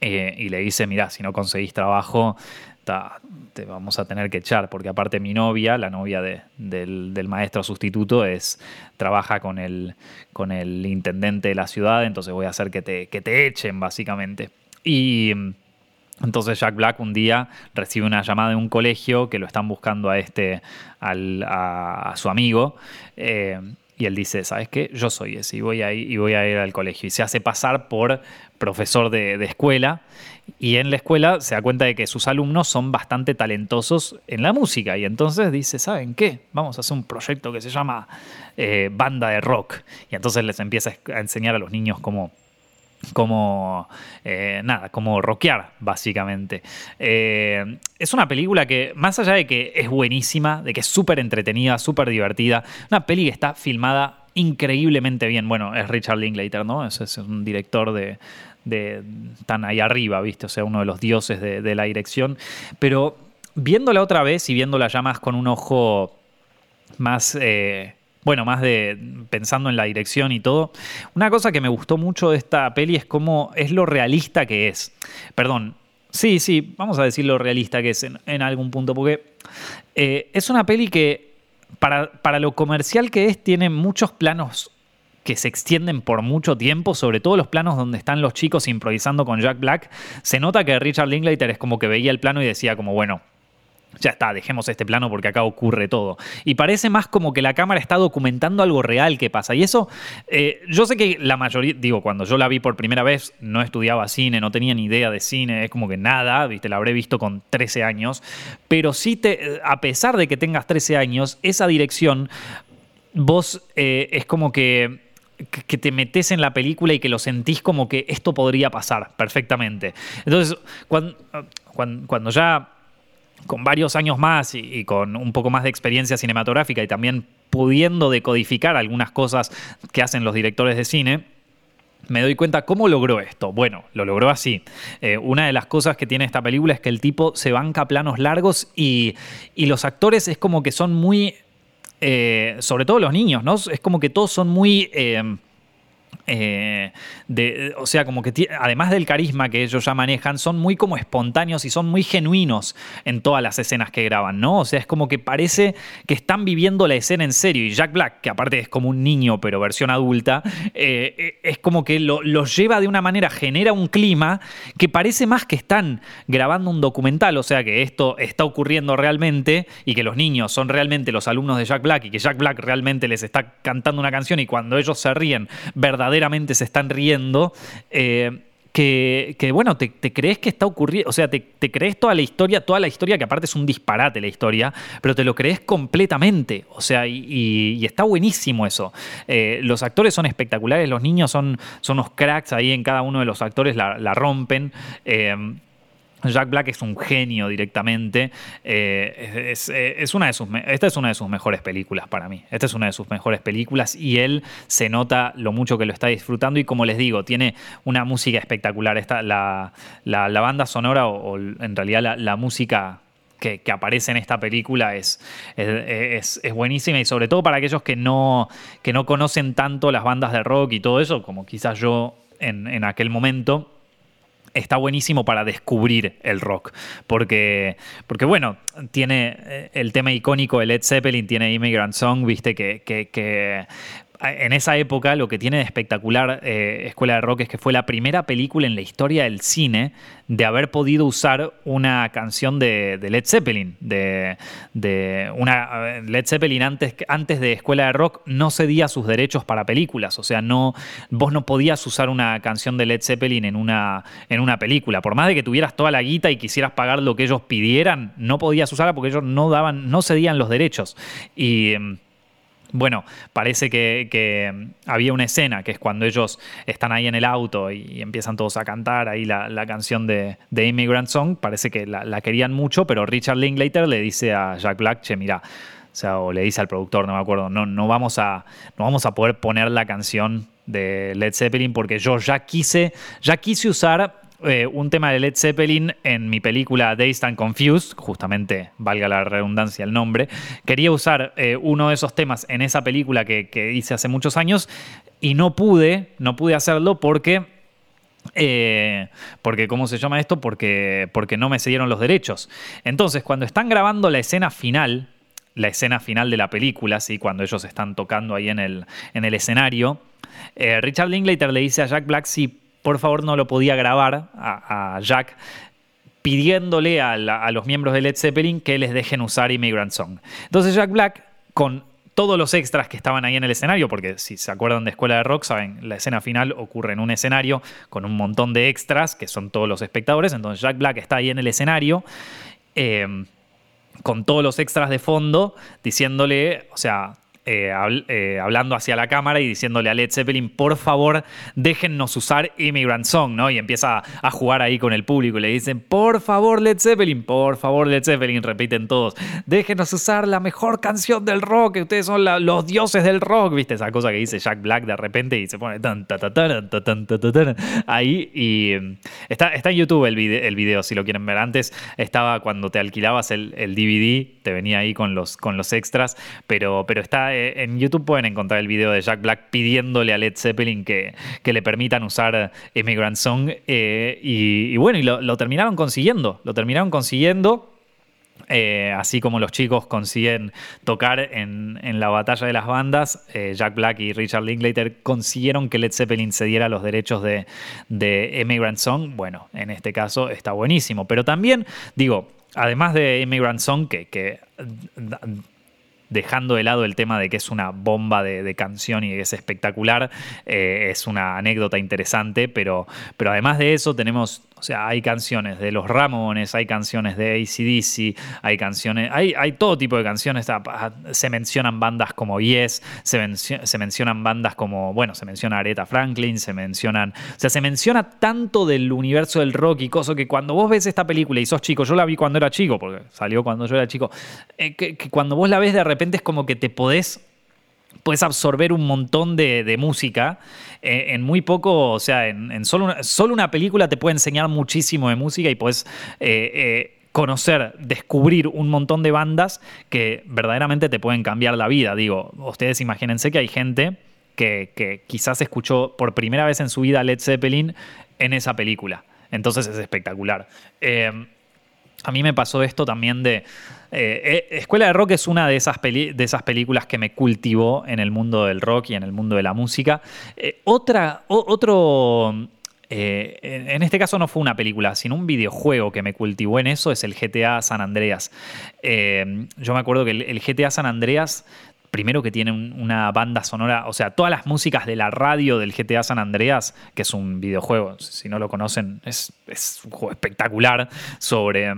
y le dice, mira, si no conseguís trabajo, te vamos a tener que echar, porque aparte mi novia, la novia del, maestro sustituto, es, trabaja con el, con el intendente de la ciudad, entonces voy a hacer que te, que te echen, básicamente. Y entonces Jack Black un día recibe una llamada de un colegio que lo están buscando a este, a, su amigo. Eh, y él dice, ¿sabes qué? Yo soy ese y voy a y voy a ir al colegio. Y se hace pasar por profesor de, escuela y en la escuela se da cuenta de que sus alumnos son bastante talentosos en la música. Y entonces dice, ¿saben qué? Vamos a hacer un proyecto que se llama eh, Banda de Rock. Y entonces les empieza a enseñar a los niños cómo, cómo eh, nada, como rockear, básicamente. Eh, es una película que, más allá de que es buenísima, de que es súper entretenida, súper divertida, una peli que está filmada increíblemente bien. Bueno, es Richard Linklater, ¿no? es un director de, de tan ahí arriba, ¿viste? O sea, uno de los dioses de, la dirección. Pero viéndola otra vez y viéndola ya más con un ojo más... Eh, bueno, más de pensando en la dirección y todo. Una cosa que me gustó mucho de esta peli es cómo es lo realista que es. Perdón, sí, sí, vamos a decir lo realista que es en, algún punto, porque eh, es una peli que para, para, lo comercial que es tiene muchos planos que se extienden por mucho tiempo, sobre todo los planos donde están los chicos improvisando con Jack Black, se nota que Richard Linklater es como que veía el plano y decía como, bueno, ya está, dejemos este plano porque acá ocurre todo. Y parece más como que la cámara está documentando algo real que pasa. Y eso, eh, yo sé que la mayoría, digo, cuando yo la vi por primera vez, no estudiaba cine, no tenía ni idea de cine, es como que nada, viste, la habré visto con 13 años. Pero sí, te, a pesar de que tengas 13 años, esa dirección, vos eh, es como que que te metes en la película y que lo sentís como que esto podría pasar perfectamente. Entonces, cuando, cuando, ya con varios años más y, con un poco más de experiencia cinematográfica y también pudiendo decodificar algunas cosas que hacen los directores de cine, me doy cuenta cómo logró esto. Bueno, lo logró así. Eh, una de las cosas que tiene esta película es que el tipo se banca planos largos y, y los actores es como que son muy eh, sobre todo los niños, ¿no? Es como que todos son muy... Eh, eh, o sea, como que además del carisma que ellos ya manejan, son muy como espontáneos y son muy genuinos en todas las escenas que graban, ¿no? O sea, es como que parece que están viviendo la escena en serio. Y Jack Black, que aparte es como un niño, pero versión adulta, eh, es como que los lo lleva de una manera, genera un clima que parece más que están grabando un documental, o sea, que esto está ocurriendo realmente y que los niños son realmente los alumnos de Jack Black y que Jack Black realmente les está cantando una canción y cuando ellos se ríen, verdaderamente verdaderamente se están riendo. Eh, que, bueno, te, crees que está ocurriendo, o sea, te, crees toda la historia, toda la historia, que aparte es un disparate la historia, pero te lo crees completamente, o sea, y, está buenísimo eso. Eh, los actores son espectaculares, los niños son, son unos cracks ahí en cada uno de los actores, la, rompen. Eh, Jack Black es un genio directamente. Eh, es, una de sus, esta es una de sus mejores películas para mí. Esta es una de sus mejores películas y él se nota lo mucho que lo está disfrutando y como les digo, tiene una música espectacular. Esta, la, la, banda sonora o, en realidad la, música que, aparece en esta película es, es, es, buenísima y sobre todo para aquellos que no, que no conocen tanto las bandas de rock y todo eso, como quizás yo en, en aquel momento está buenísimo para descubrir el rock. Porque, porque bueno, tiene eh, el tema icónico de Led Zeppelin, tiene Immigrant Song, viste, que, que, que en esa época lo que tiene de espectacular eh, Escuela de Rock es que fue la primera película en la historia del cine de haber podido usar una canción de, Led Zeppelin. De, una, Led Zeppelin antes, antes de Escuela de Rock no cedía sus derechos para películas. O sea, no, vos no podías usar una canción de Led Zeppelin en una, en una película. Por más de que tuvieras toda la guita y quisieras pagar lo que ellos pidieran, no podías usarla porque ellos no daban, no cedían los derechos. Y bueno, parece que, mm, había una escena que es cuando ellos están ahí en el auto y, empiezan todos a cantar ahí la, canción de, de, Immigrant Song. Parece que la, querían mucho, pero Richard Linklater le dice a Jack Black, che, mira, o sea, o le dice al productor, no me acuerdo, no, no, vamos a, no vamos a poder poner la canción de Led Zeppelin porque yo ya quise, ya quise usar eh, un tema de Led Zeppelin en mi película Days and Confused, justamente valga la redundancia el nombre. Quería usar eh, uno de esos temas en esa película que, hice hace muchos años y no pude, no pude hacerlo porque eh, porque, ¿cómo se llama esto? Porque, porque no me cedieron los derechos. Entonces, cuando están grabando la escena final, la escena final de la película, ¿sí? cuando ellos están tocando ahí en el, en el escenario, Richard Linklater le dice a Jack Black si por favor no lo podía grabar a, Jack pidiéndole a, los miembros de Led Zeppelin que les dejen usar Immigrant Song. Entonces Jack Black, con todos los extras que estaban ahí en el escenario, porque si se acuerdan de Escuela de Rock, saben, la escena final ocurre en un escenario con un montón de extras, que son todos los espectadores, entonces Jack Black está ahí en el escenario. Eh, con todos los extras de fondo, diciéndole, o sea, eh, eh, hablando hacia la cámara y diciéndole a Led Zeppelin, por favor, déjennos usar Immigrant Song, ¿no? Y empieza a jugar ahí con el público y le dicen, por favor, Led Zeppelin, por favor, Led Zeppelin, repiten todos, déjenos usar la mejor canción del rock, que ustedes son los dioses del rock, ¿viste? Esa cosa que dice Jack Black de repente y se pone tan, ahí y mm, está, está en YouTube el video, el video, si lo quieren ver. Antes estaba cuando te alquilabas el, el DVD, te venía ahí con los, con los extras, pero, pero está eh, en YouTube pueden encontrar el video de Jack Black pidiéndole a Led Zeppelin que, que le permitan usar Immigrant Song. Eh, y, bueno, y lo, terminaron consiguiendo. Lo terminaron consiguiendo. Eh, así como los chicos consiguen tocar en, la batalla de las bandas, Jack Black y Richard Linklater consiguieron que Led Zeppelin se diera los derechos de, de Immigrant Song. Bueno, en este caso está buenísimo. Pero también, digo, además de Immigrant Song, que, que dejando de lado el tema de que es una bomba de, canción y es espectacular, eh, es una anécdota interesante, pero, pero además de eso tenemos o sea, hay canciones de los Ramones, hay canciones de ACDC, hay canciones, hay, todo tipo de canciones. Se mencionan bandas como Yes, se, mencionan bandas como, bueno, se menciona Aretha Franklin, se mencionan, o sea, se menciona tanto del universo del rock y cosas que cuando vos ves esta película y sos chico, yo la vi cuando era chico, porque salió cuando yo era chico, eh, que cuando vos la ves de repente es como que te podés puedes absorber un montón de, música eh, en muy poco, o sea, en, solo, una, solo, una, película te puede enseñar muchísimo de música y puedes eh, eh, conocer, descubrir un montón de bandas que verdaderamente te pueden cambiar la vida. Digo, ustedes imagínense que hay gente que, quizás escuchó por primera vez en su vida Led Zeppelin en esa película. Entonces es espectacular. a mí me pasó esto también de, eh, eh, Escuela de Rock es una de esas, películas que me cultivó en el mundo del rock y en el mundo de la música. Eh, otra, otro en este caso no fue una película, sino un videojuego que me cultivó en eso, es el GTA San Andreas. yo me acuerdo que el, GTA San Andreas, primero que tiene una banda sonora, o sea, todas las músicas de la radio del GTA San Andreas, que es un videojuego, si no lo conocen, es, es un juego espectacular sobre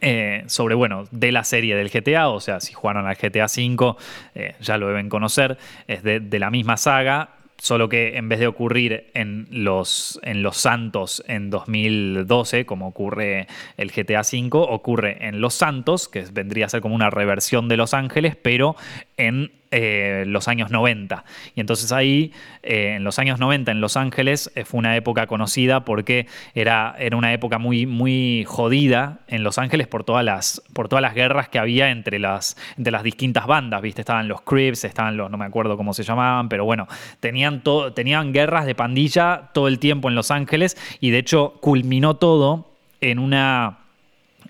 eh, sobre, bueno, de la serie del GTA, o sea, si jugaron al GTA V, eh, ya lo deben conocer, es de, de, la misma saga, solo que en vez de ocurrir en los, en los Santos en 2012, como ocurre el GTA V, ocurre en Los Santos, que vendría a ser como una reversión de Los Ángeles, pero en eh, los años 90. Y entonces ahí, eh, en los años 90 en Los Ángeles, eh, fue una época conocida porque era, era una época muy, muy jodida en Los Ángeles por todas las, por todas las guerras que había entre las, entre las distintas bandas, ¿viste? Estaban los Crips, estaban los, no me acuerdo cómo se llamaban, pero bueno, tenían, todo, tenían guerras de pandilla todo el tiempo en Los Ángeles y de hecho culminó todo en una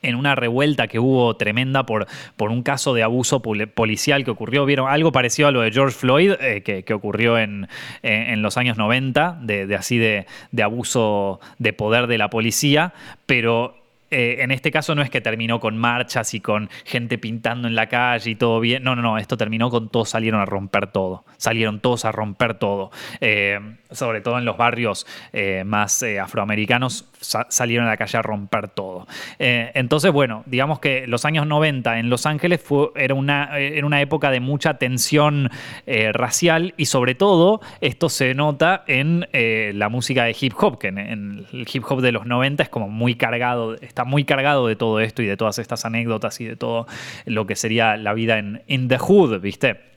en una revuelta que hubo tremenda por, por un caso de abuso policial que ocurrió. Vieron algo parecido a lo de George Floyd, eh, que, ocurrió en, en, los años 90, de, así de, de abuso de poder de la policía, pero eh, en este caso no es que terminó con marchas y con gente pintando en la calle y todo bien. No, no, no. Esto terminó con todos salieron a romper todo. Salieron todos a romper todo. Eh, sobre todo en los barrios eh, más afroamericanos salieron a la calle a romper todo. entonces, bueno, digamos que los años 90 en Los Ángeles fue, era, una, era una época de mucha tensión racial y sobre todo esto se nota en la música de hip hop, que en, el hip hop de los 90 es como muy cargado, está muy cargado de todo esto y de todas estas anécdotas y de todo lo que sería la vida en the hood, ¿viste?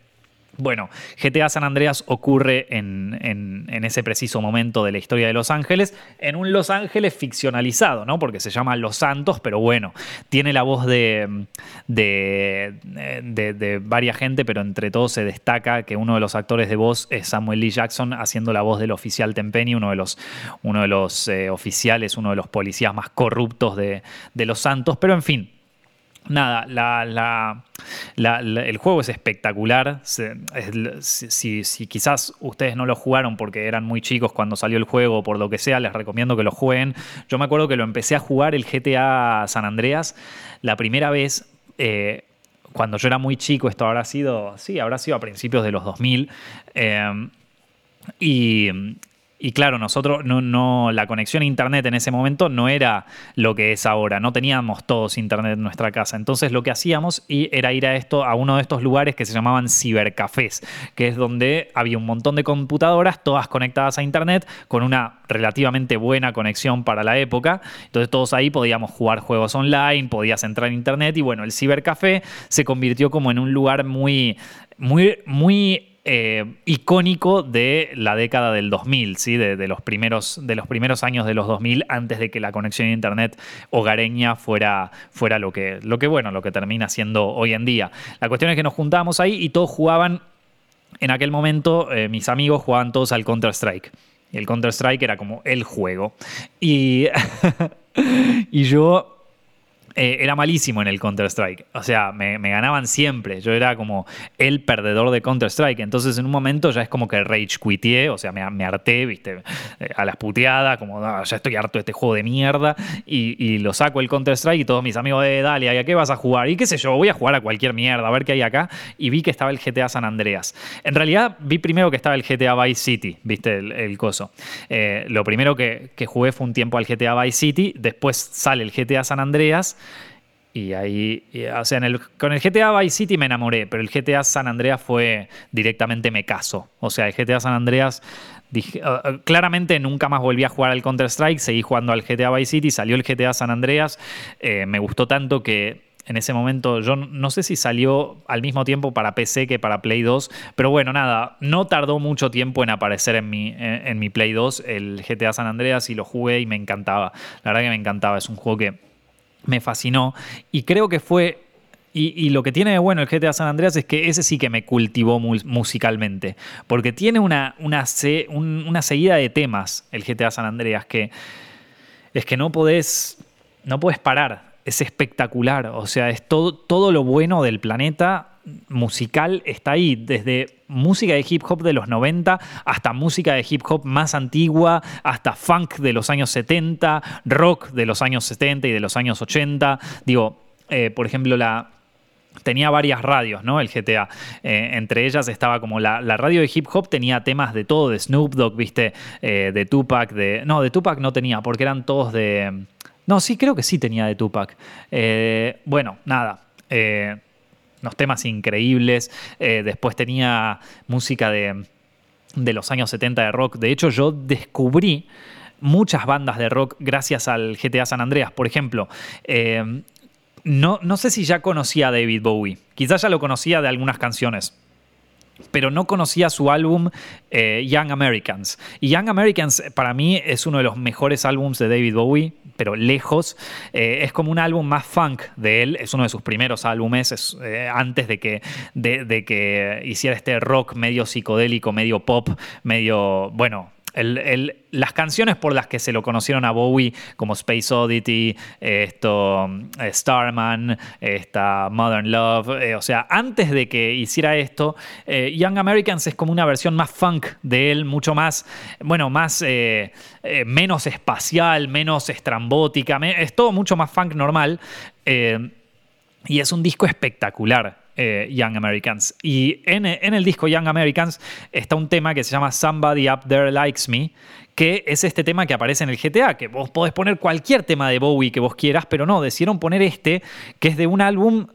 Bueno, GTA San Andreas ocurre en, ese preciso momento de la historia de Los Ángeles, en un Los Ángeles ficcionalizado, ¿no? Porque se llama Los Santos, pero bueno, tiene la voz de, de, de, varias gente, pero entre todos se destaca que uno de los actores de voz es Samuel Lee Jackson haciendo la voz del oficial Tempeni, uno de los, uno de los eh, oficiales, uno de los policías más corruptos de, de Los Santos, pero en fin nada, el juego es espectacular. si, quizás ustedes no lo jugaron porque eran muy chicos cuando salió el juego por lo que sea, les recomiendo que lo jueguen. Yo me acuerdo que lo empecé a jugar el GTA San Andreas la primera vez. Eh, cuando yo era muy chico, esto habrá sido, sí, habrá sido a principios de los 2000. Eh, y, y claro, nosotros no, no, la conexión a internet en ese momento no era lo que es ahora, no teníamos todos internet en nuestra casa. Entonces lo que hacíamos era ir a esto, a uno de estos lugares que se llamaban cibercafés, que es donde había un montón de computadoras, todas conectadas a internet, con una relativamente buena conexión para la época. Entonces todos ahí podíamos jugar juegos online, podías entrar en internet y bueno, el cibercafé se convirtió como en un lugar muy, muy, muy eh, icónico de la década del 2000, ¿sí? De, los primeros, de los primeros años de los 2000, antes de que la conexión a Internet hogareña fuera, fuera lo, que, lo que, bueno, lo que termina siendo hoy en día. La cuestión es que nos juntábamos ahí y todos jugaban, en aquel momento eh, mis amigos jugaban todos al Counter-Strike. Y el Counter-Strike era como el juego. Y, y yo eh, era malísimo en el Counter-Strike. O sea, me, ganaban siempre. Yo era como el perdedor de Counter-Strike. Entonces, en un momento ya es como que rage quitié, o sea, me, harté, viste, eh, a las puteadas, como ya estoy harto de este juego de mierda. Y, lo saco el Counter-Strike y todos mis amigos, de dale, ¿a qué vas a jugar? Y qué sé yo, voy a jugar a cualquier mierda, a ver qué hay acá. Y vi que estaba el GTA San Andreas. En realidad, vi primero que estaba el GTA Vice City, viste, el, coso. Eh, lo primero que, que jugué fue un tiempo al GTA Vice City, después sale el GTA San Andreas. Y ahí, o sea, con el GTA Vice City me enamoré, pero el GTA San Andreas fue directamente me caso. O sea, el GTA San Andreas, uh, uh, claramente nunca más volví a jugar al Counter-Strike, seguí jugando al GTA Vice City, salió el GTA San Andreas, eh, me gustó tanto que en ese momento, yo no sé si salió al mismo tiempo para PC que para Play 2, pero bueno, nada, no tardó mucho tiempo en aparecer en mi, en mi Play 2 el GTA San Andreas y lo jugué y me encantaba. La verdad que me encantaba, es un juego que me fascinó y creo que fue y, lo que tiene de bueno el GTA San Andreas es que ese sí que me cultivó musicalmente. Porque tiene una, una, una, seguida de temas, el GTA San Andreas, que es que no podés, no podés parar. Es espectacular. O sea, es todo, todo lo bueno del planeta musical está ahí, desde música de hip hop de los 90 hasta música de hip hop más antigua, hasta funk de los años 70, rock de los años 70 y de los años 80. Digo, eh, por ejemplo, la, tenía varias radios, ¿no? El GTA. Eh, entre ellas estaba como la, radio de hip hop tenía temas de todo, de Snoop Dogg, viste, eh, de Tupac, de. No, de Tupac no tenía, porque eran todos de. No, sí, creo que sí tenía de Tupac. bueno, nada unos temas increíbles. Eh, después tenía música de, los años 70 de rock. De hecho, yo descubrí muchas bandas de rock gracias al GTA San Andreas. Por ejemplo, eh, no, no sé si ya conocía a David Bowie. Quizás ya lo conocía de algunas canciones pero no conocía su álbum eh, Young Americans. Y Young Americans para mí es uno de los mejores álbums de David Bowie, pero lejos. Eh, es como un álbum más funk de él, es uno de sus primeros álbumes, eh, antes de que, de que hiciera este rock medio psicodélico, medio pop, medio, bueno, las canciones por las que se lo conocieron a Bowie, como Space Oddity, esto, eh, Starman, esta Modern Love, eh, o sea, antes de que hiciera esto, eh, Young Americans es como una versión más funk de él, mucho más, bueno, más, menos espacial, menos estrambótica, es todo mucho más funk normal. y es un disco espectacular. Eh, Young Americans. Y en, el disco Young Americans está un tema que se llama Somebody Up There Likes Me, que es este tema que aparece en el GTA, que vos podés poner cualquier tema de Bowie que vos quieras, pero no, decidieron poner este, que es de un álbum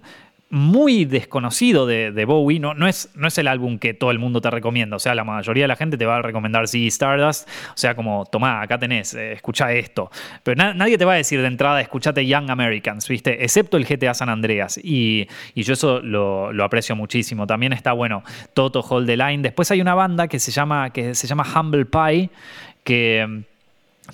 muy desconocido de, Bowie. No, no, es, no es el álbum que todo el mundo te recomienda. O sea, la mayoría de la gente te va a recomendar sí, Stardust. O sea, como, tomá, acá tenés, eh, escucha esto. Pero nadie te va a decir de entrada, escuchate Young Americans, ¿viste? Excepto el GTA San Andreas. Y, yo eso lo, aprecio muchísimo. También está, bueno, Toto Hold the Line. Después hay una banda que se llama, que se llama Humble Pie, que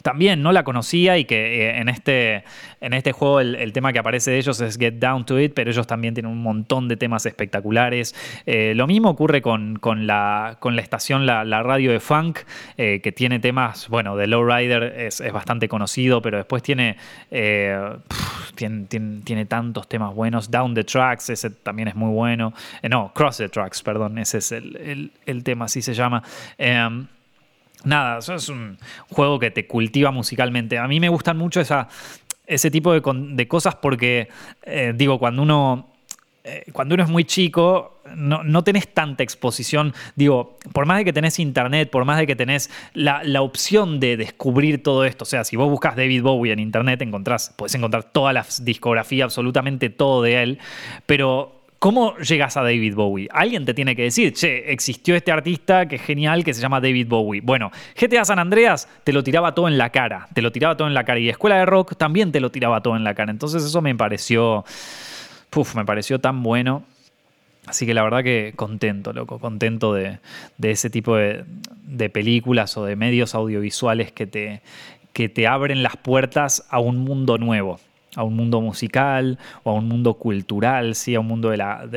también no la conocía y que eh, en, este, en este juego el, tema que aparece de ellos es Get Down to It, pero ellos también tienen un montón de temas espectaculares. Eh, lo mismo ocurre con, la, con la estación, la, radio de funk, eh, que tiene temas, bueno, de Lowrider es, es bastante conocido, pero después tiene, tiene, tiene, tantos temas buenos. Down the Tracks, ese también es muy bueno. no, Cross the Tracks, perdón, ese es el, el tema, así se llama. Em, nada, eso es un juego que te cultiva musicalmente. A mí me gustan mucho esa, ese tipo de, cosas porque, eh, digo, cuando uno eh, cuando uno es muy chico, no, no, tenés tanta exposición. Digo, por más de que tenés internet, por más de que tenés la, la, opción de descubrir todo esto. O sea, si vos buscas David Bowie en internet, encontrás, podés encontrar toda la discografía, absolutamente todo de él. Pero ¿Cómo llegas a David Bowie? Alguien te tiene que decir, che, existió este artista que es genial que se llama David Bowie. Bueno, GTA San Andreas te lo tiraba todo en la cara, te lo tiraba todo en la cara. Y Escuela de Rock también te lo tiraba todo en la cara. Entonces eso me pareció, puf, me pareció tan bueno. Así que la verdad que contento, loco, contento de, ese tipo de, de, películas o de medios audiovisuales que te, que te abren las puertas a un mundo nuevo a un mundo musical o a un mundo cultural, sí, a un mundo de la...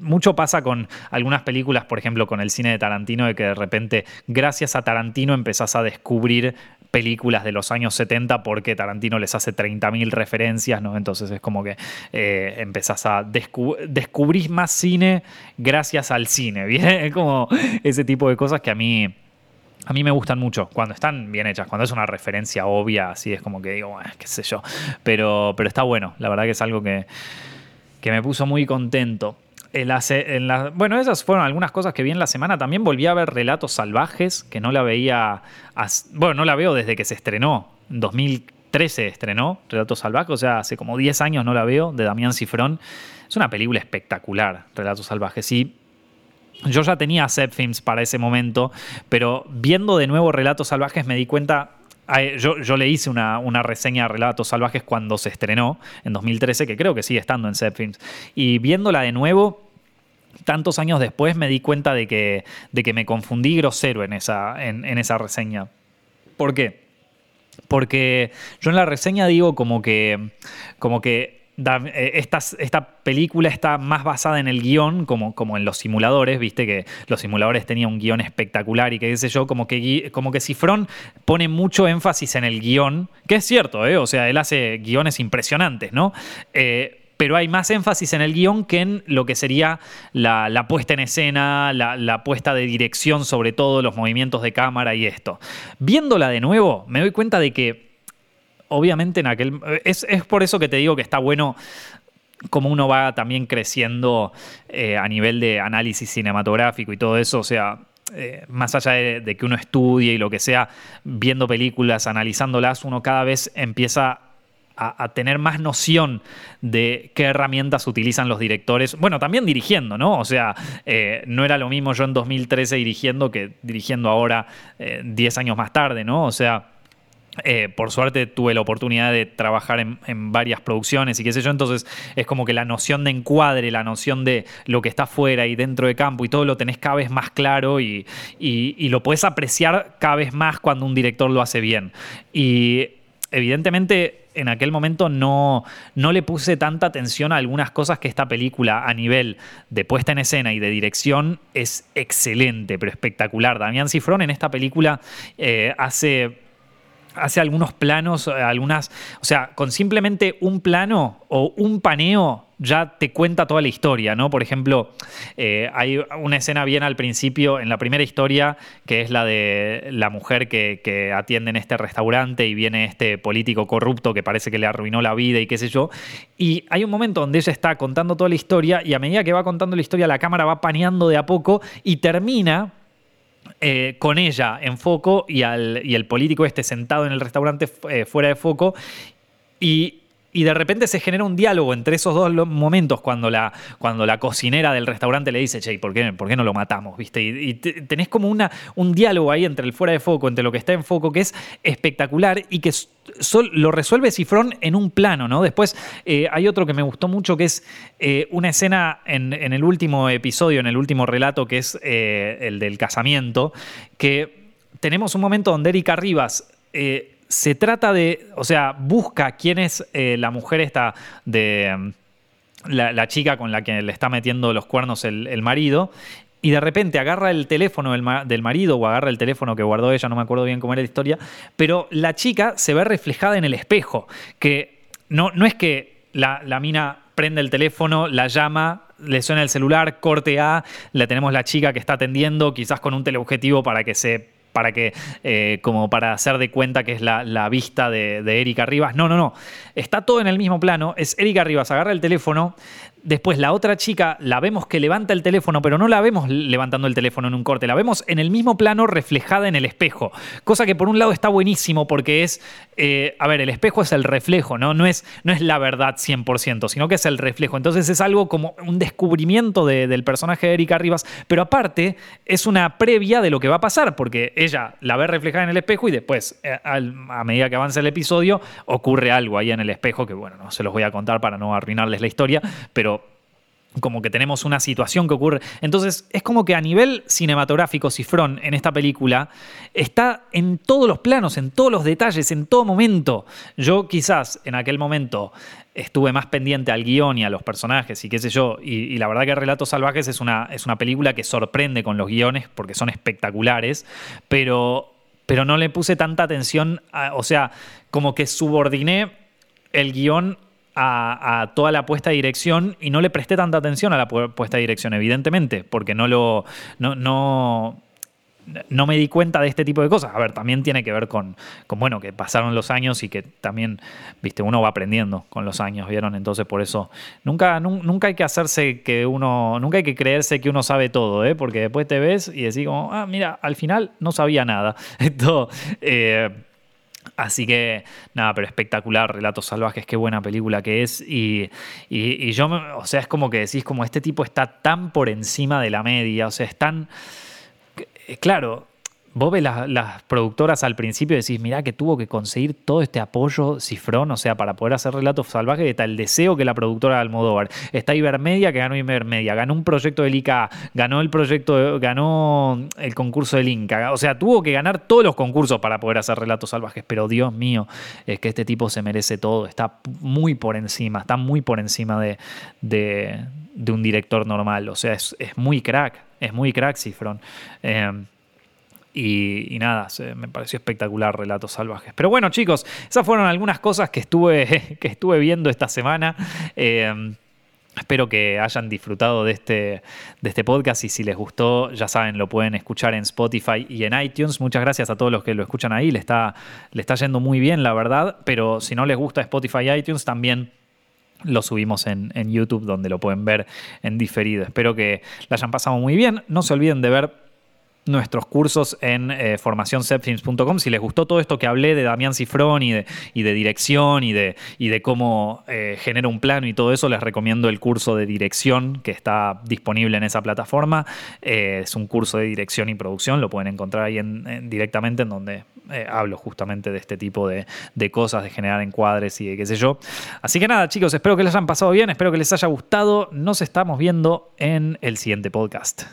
mucho pasa con algunas películas, por ejemplo, con el cine de Tarantino, de que de repente, gracias a Tarantino, empezás a descubrir películas de los años 70 porque Tarantino les hace 30.000 referencias, ¿no? Entonces es como que eh, empezás a descubrir más cine gracias al cine, ¿bien? Es como ese tipo de cosas que a mí a mí me gustan mucho cuando están bien hechas, cuando es una referencia obvia, así es como que digo, qué sé yo. Pero, pero está bueno, la verdad que es algo que, me puso muy contento. En bueno, esas fueron algunas cosas que vi en la semana. También volví a ver Relatos Salvajes, que no la veía. bueno, no la veo desde que se estrenó. En 2013 estrenó Relatos Salvajes, o sea, hace como 10 años no la veo, de Damián Cifrón. Es una película espectacular, Relatos Salvajes. Y yo ya tenía Set Films para ese momento, pero viendo de nuevo Relatos Salvajes me di cuenta yo, le hice una, reseña de Relatos Salvajes cuando se estrenó en 2013, que creo que sigue estando en Set Films. Y viéndola de nuevo, tantos años después me di cuenta de que, de que me confundí grosero en esa, en esa reseña. ¿Por qué? Porque yo en la reseña digo como que, como que eh, esta, esta, película está más basada en el guion, como, como en los simuladores, viste que los simuladores tenían un guion espectacular y que sé yo, como que, como que Cifrón pone mucho énfasis en el guion, que es cierto, ¿eh? o sea, él hace guiones impresionantes, ¿no? Eh, pero hay más énfasis en el guion que en lo que sería la, puesta en escena, la, la, puesta de dirección, sobre todo los movimientos de cámara y esto. Viéndola de nuevo, me doy cuenta de que obviamente en aquel... Es, por eso que te digo que está bueno como uno va también creciendo eh, a nivel de análisis cinematográfico y todo eso, o sea, eh, más allá de, que uno estudie y lo que sea, viendo películas, analizándolas, uno cada vez empieza a, tener más noción de qué herramientas utilizan los directores. Bueno, también dirigiendo, ¿no? O sea, eh, no era lo mismo yo en 2013 dirigiendo que dirigiendo ahora 10 años más tarde, ¿no? O sea eh, por suerte tuve la oportunidad de trabajar en, varias producciones y qué sé yo, entonces es como que la noción de encuadre, la noción de lo que está fuera y dentro de campo y todo lo tenés cada vez más claro y, lo puedes apreciar cada vez más cuando un director lo hace bien. Y evidentemente en aquel momento no, no le puse tanta atención a algunas cosas que esta película a nivel de puesta en escena y de dirección es excelente, pero espectacular. Damián Cifrón en esta película eh, hace hace algunos planos, eh, algunas, o sea, con simplemente un plano o un paneo ya te cuenta toda la historia, ¿no? Por ejemplo, eh, hay una escena bien al principio, en la primera historia, que es la de la mujer que, atiende en este restaurante y viene este político corrupto que parece que le arruinó la vida y qué sé yo. Y hay un momento donde ella está contando toda la historia y a medida que va contando la historia, la cámara va paneando de a poco y termina eh, con ella en foco y, al, y el político este sentado en el restaurante eh, fuera de foco. Y y de repente se genera un diálogo entre esos dos momentos cuando la, cuando la cocinera del restaurante le dice, che, ¿por qué, ¿por qué no lo matamos? ¿Viste? Y, tenés como una, un diálogo ahí entre el fuera de foco, entre lo que está en foco, que es espectacular y que lo resuelve Cifrón en un plano, ¿no? Después eh, hay otro que me gustó mucho, que es eh, una escena en, el último episodio, en el último relato, que es eh, el del casamiento, que tenemos un momento donde Erika Rivas se trata de, o sea, busca quién es eh, la mujer esta de mm, la, chica con la que le está metiendo los cuernos el, marido. Y de repente agarra el teléfono del, marido o agarra el teléfono que guardó ella, no me acuerdo bien cómo era la historia, pero la chica se ve reflejada en el espejo, que no, no es que la, la mina prende el teléfono, la llama, le suena el celular, corte A, le tenemos la chica que está atendiendo, quizás con un teleobjetivo para que se para que, eh, como para hacer de cuenta que es la, vista de, Erika Rivas. No, no, no. Está todo en el mismo plano. Es Erika Rivas, agarra el teléfono, Después la otra chica la vemos que levanta el teléfono, pero no la vemos levantando el teléfono en un corte, la vemos en el mismo plano reflejada en el espejo. Cosa que por un lado está buenísimo porque es, eh, a ver, el espejo es el reflejo, ¿no? No es, no es la verdad 100%, sino que es el reflejo. Entonces es algo como un descubrimiento del personaje de Erika Rivas, pero aparte es una previa de lo que va a pasar, porque ella la ve reflejada en el espejo y después, eh, a medida que avanza el episodio, ocurre algo ahí en el espejo que, bueno, no se los voy a contar para no arruinarles la historia, pero como que tenemos una situación que ocurre. Entonces, es como que a nivel cinematográfico, Cifrón en esta película está en todos los planos, en todos los detalles, en todo momento. Yo quizás en aquel momento estuve más pendiente al guion y a los personajes y qué sé yo, y, la verdad que Relatos Salvajes es una, es una película que sorprende con los guiones porque son espectaculares, pero, pero no le puse tanta atención, o sea, como que subordiné el guion a, toda la puesta de dirección y no le presté tanta atención a la puesta de dirección, evidentemente, porque no lo. No, no, me di cuenta de este tipo de cosas. A ver, también tiene que ver con, con, bueno, que pasaron los años y que también, viste, uno va aprendiendo con los años, ¿vieron? Entonces, por eso, nunca, nunca hay que hacerse que uno, nunca hay que creerse que uno sabe todo, ¿eh? Porque después te ves y decís como, ah, mira, al final no sabía nada. Esto, eh, Así que, nada, pero espectacular, Relatos Salvajes, qué buena película que es. Y, y, yo, o sea, es como que decís, como este tipo está tan por encima de la media, o sea, es tan... Claro, Vos ves las, productoras al principio y decís, mirá que tuvo que conseguir todo este apoyo cifrón, o sea, para poder hacer relatos salvajes, está el deseo que la productora de Almodóvar. Está Ibermedia, que ganó Ibermedia, ganó un proyecto del ICA, ganó el proyecto, ganó el concurso del Inca. O sea, tuvo que ganar todos los concursos para poder hacer relatos salvajes. Pero Dios mío, es que este tipo se merece todo. Está muy por encima, está muy por encima de, de, un director normal. O sea, es, muy crack, es muy crack Cifrón. Eh, y, nada, me pareció espectacular Relatos Salvajes. Pero bueno, chicos, esas fueron algunas cosas que estuve, que estuve viendo esta semana. Eh, espero que hayan disfrutado de este, de este podcast y si les gustó, ya saben, lo pueden escuchar en Spotify y en iTunes. Muchas gracias a todos los que lo escuchan ahí, le está, le está yendo muy bien, la verdad. Pero si no les gusta Spotify y iTunes, también lo subimos en, en, YouTube donde lo pueden ver en diferido. Espero que la hayan pasado muy bien. No se olviden de ver nuestros cursos en eh. Si les gustó todo esto que hablé de Damián Cifrón y de, dirección y de, y de cómo eh, genera un plano y todo eso, les recomiendo el curso de dirección que está disponible en esa plataforma. Eh, es un curso de dirección y producción, lo pueden encontrar ahí en, directamente en donde eh, hablo justamente de este tipo de, de, cosas, de generar encuadres y de qué sé yo. Así que nada, chicos, espero que les hayan pasado bien, espero que les haya gustado. Nos estamos viendo en el siguiente podcast.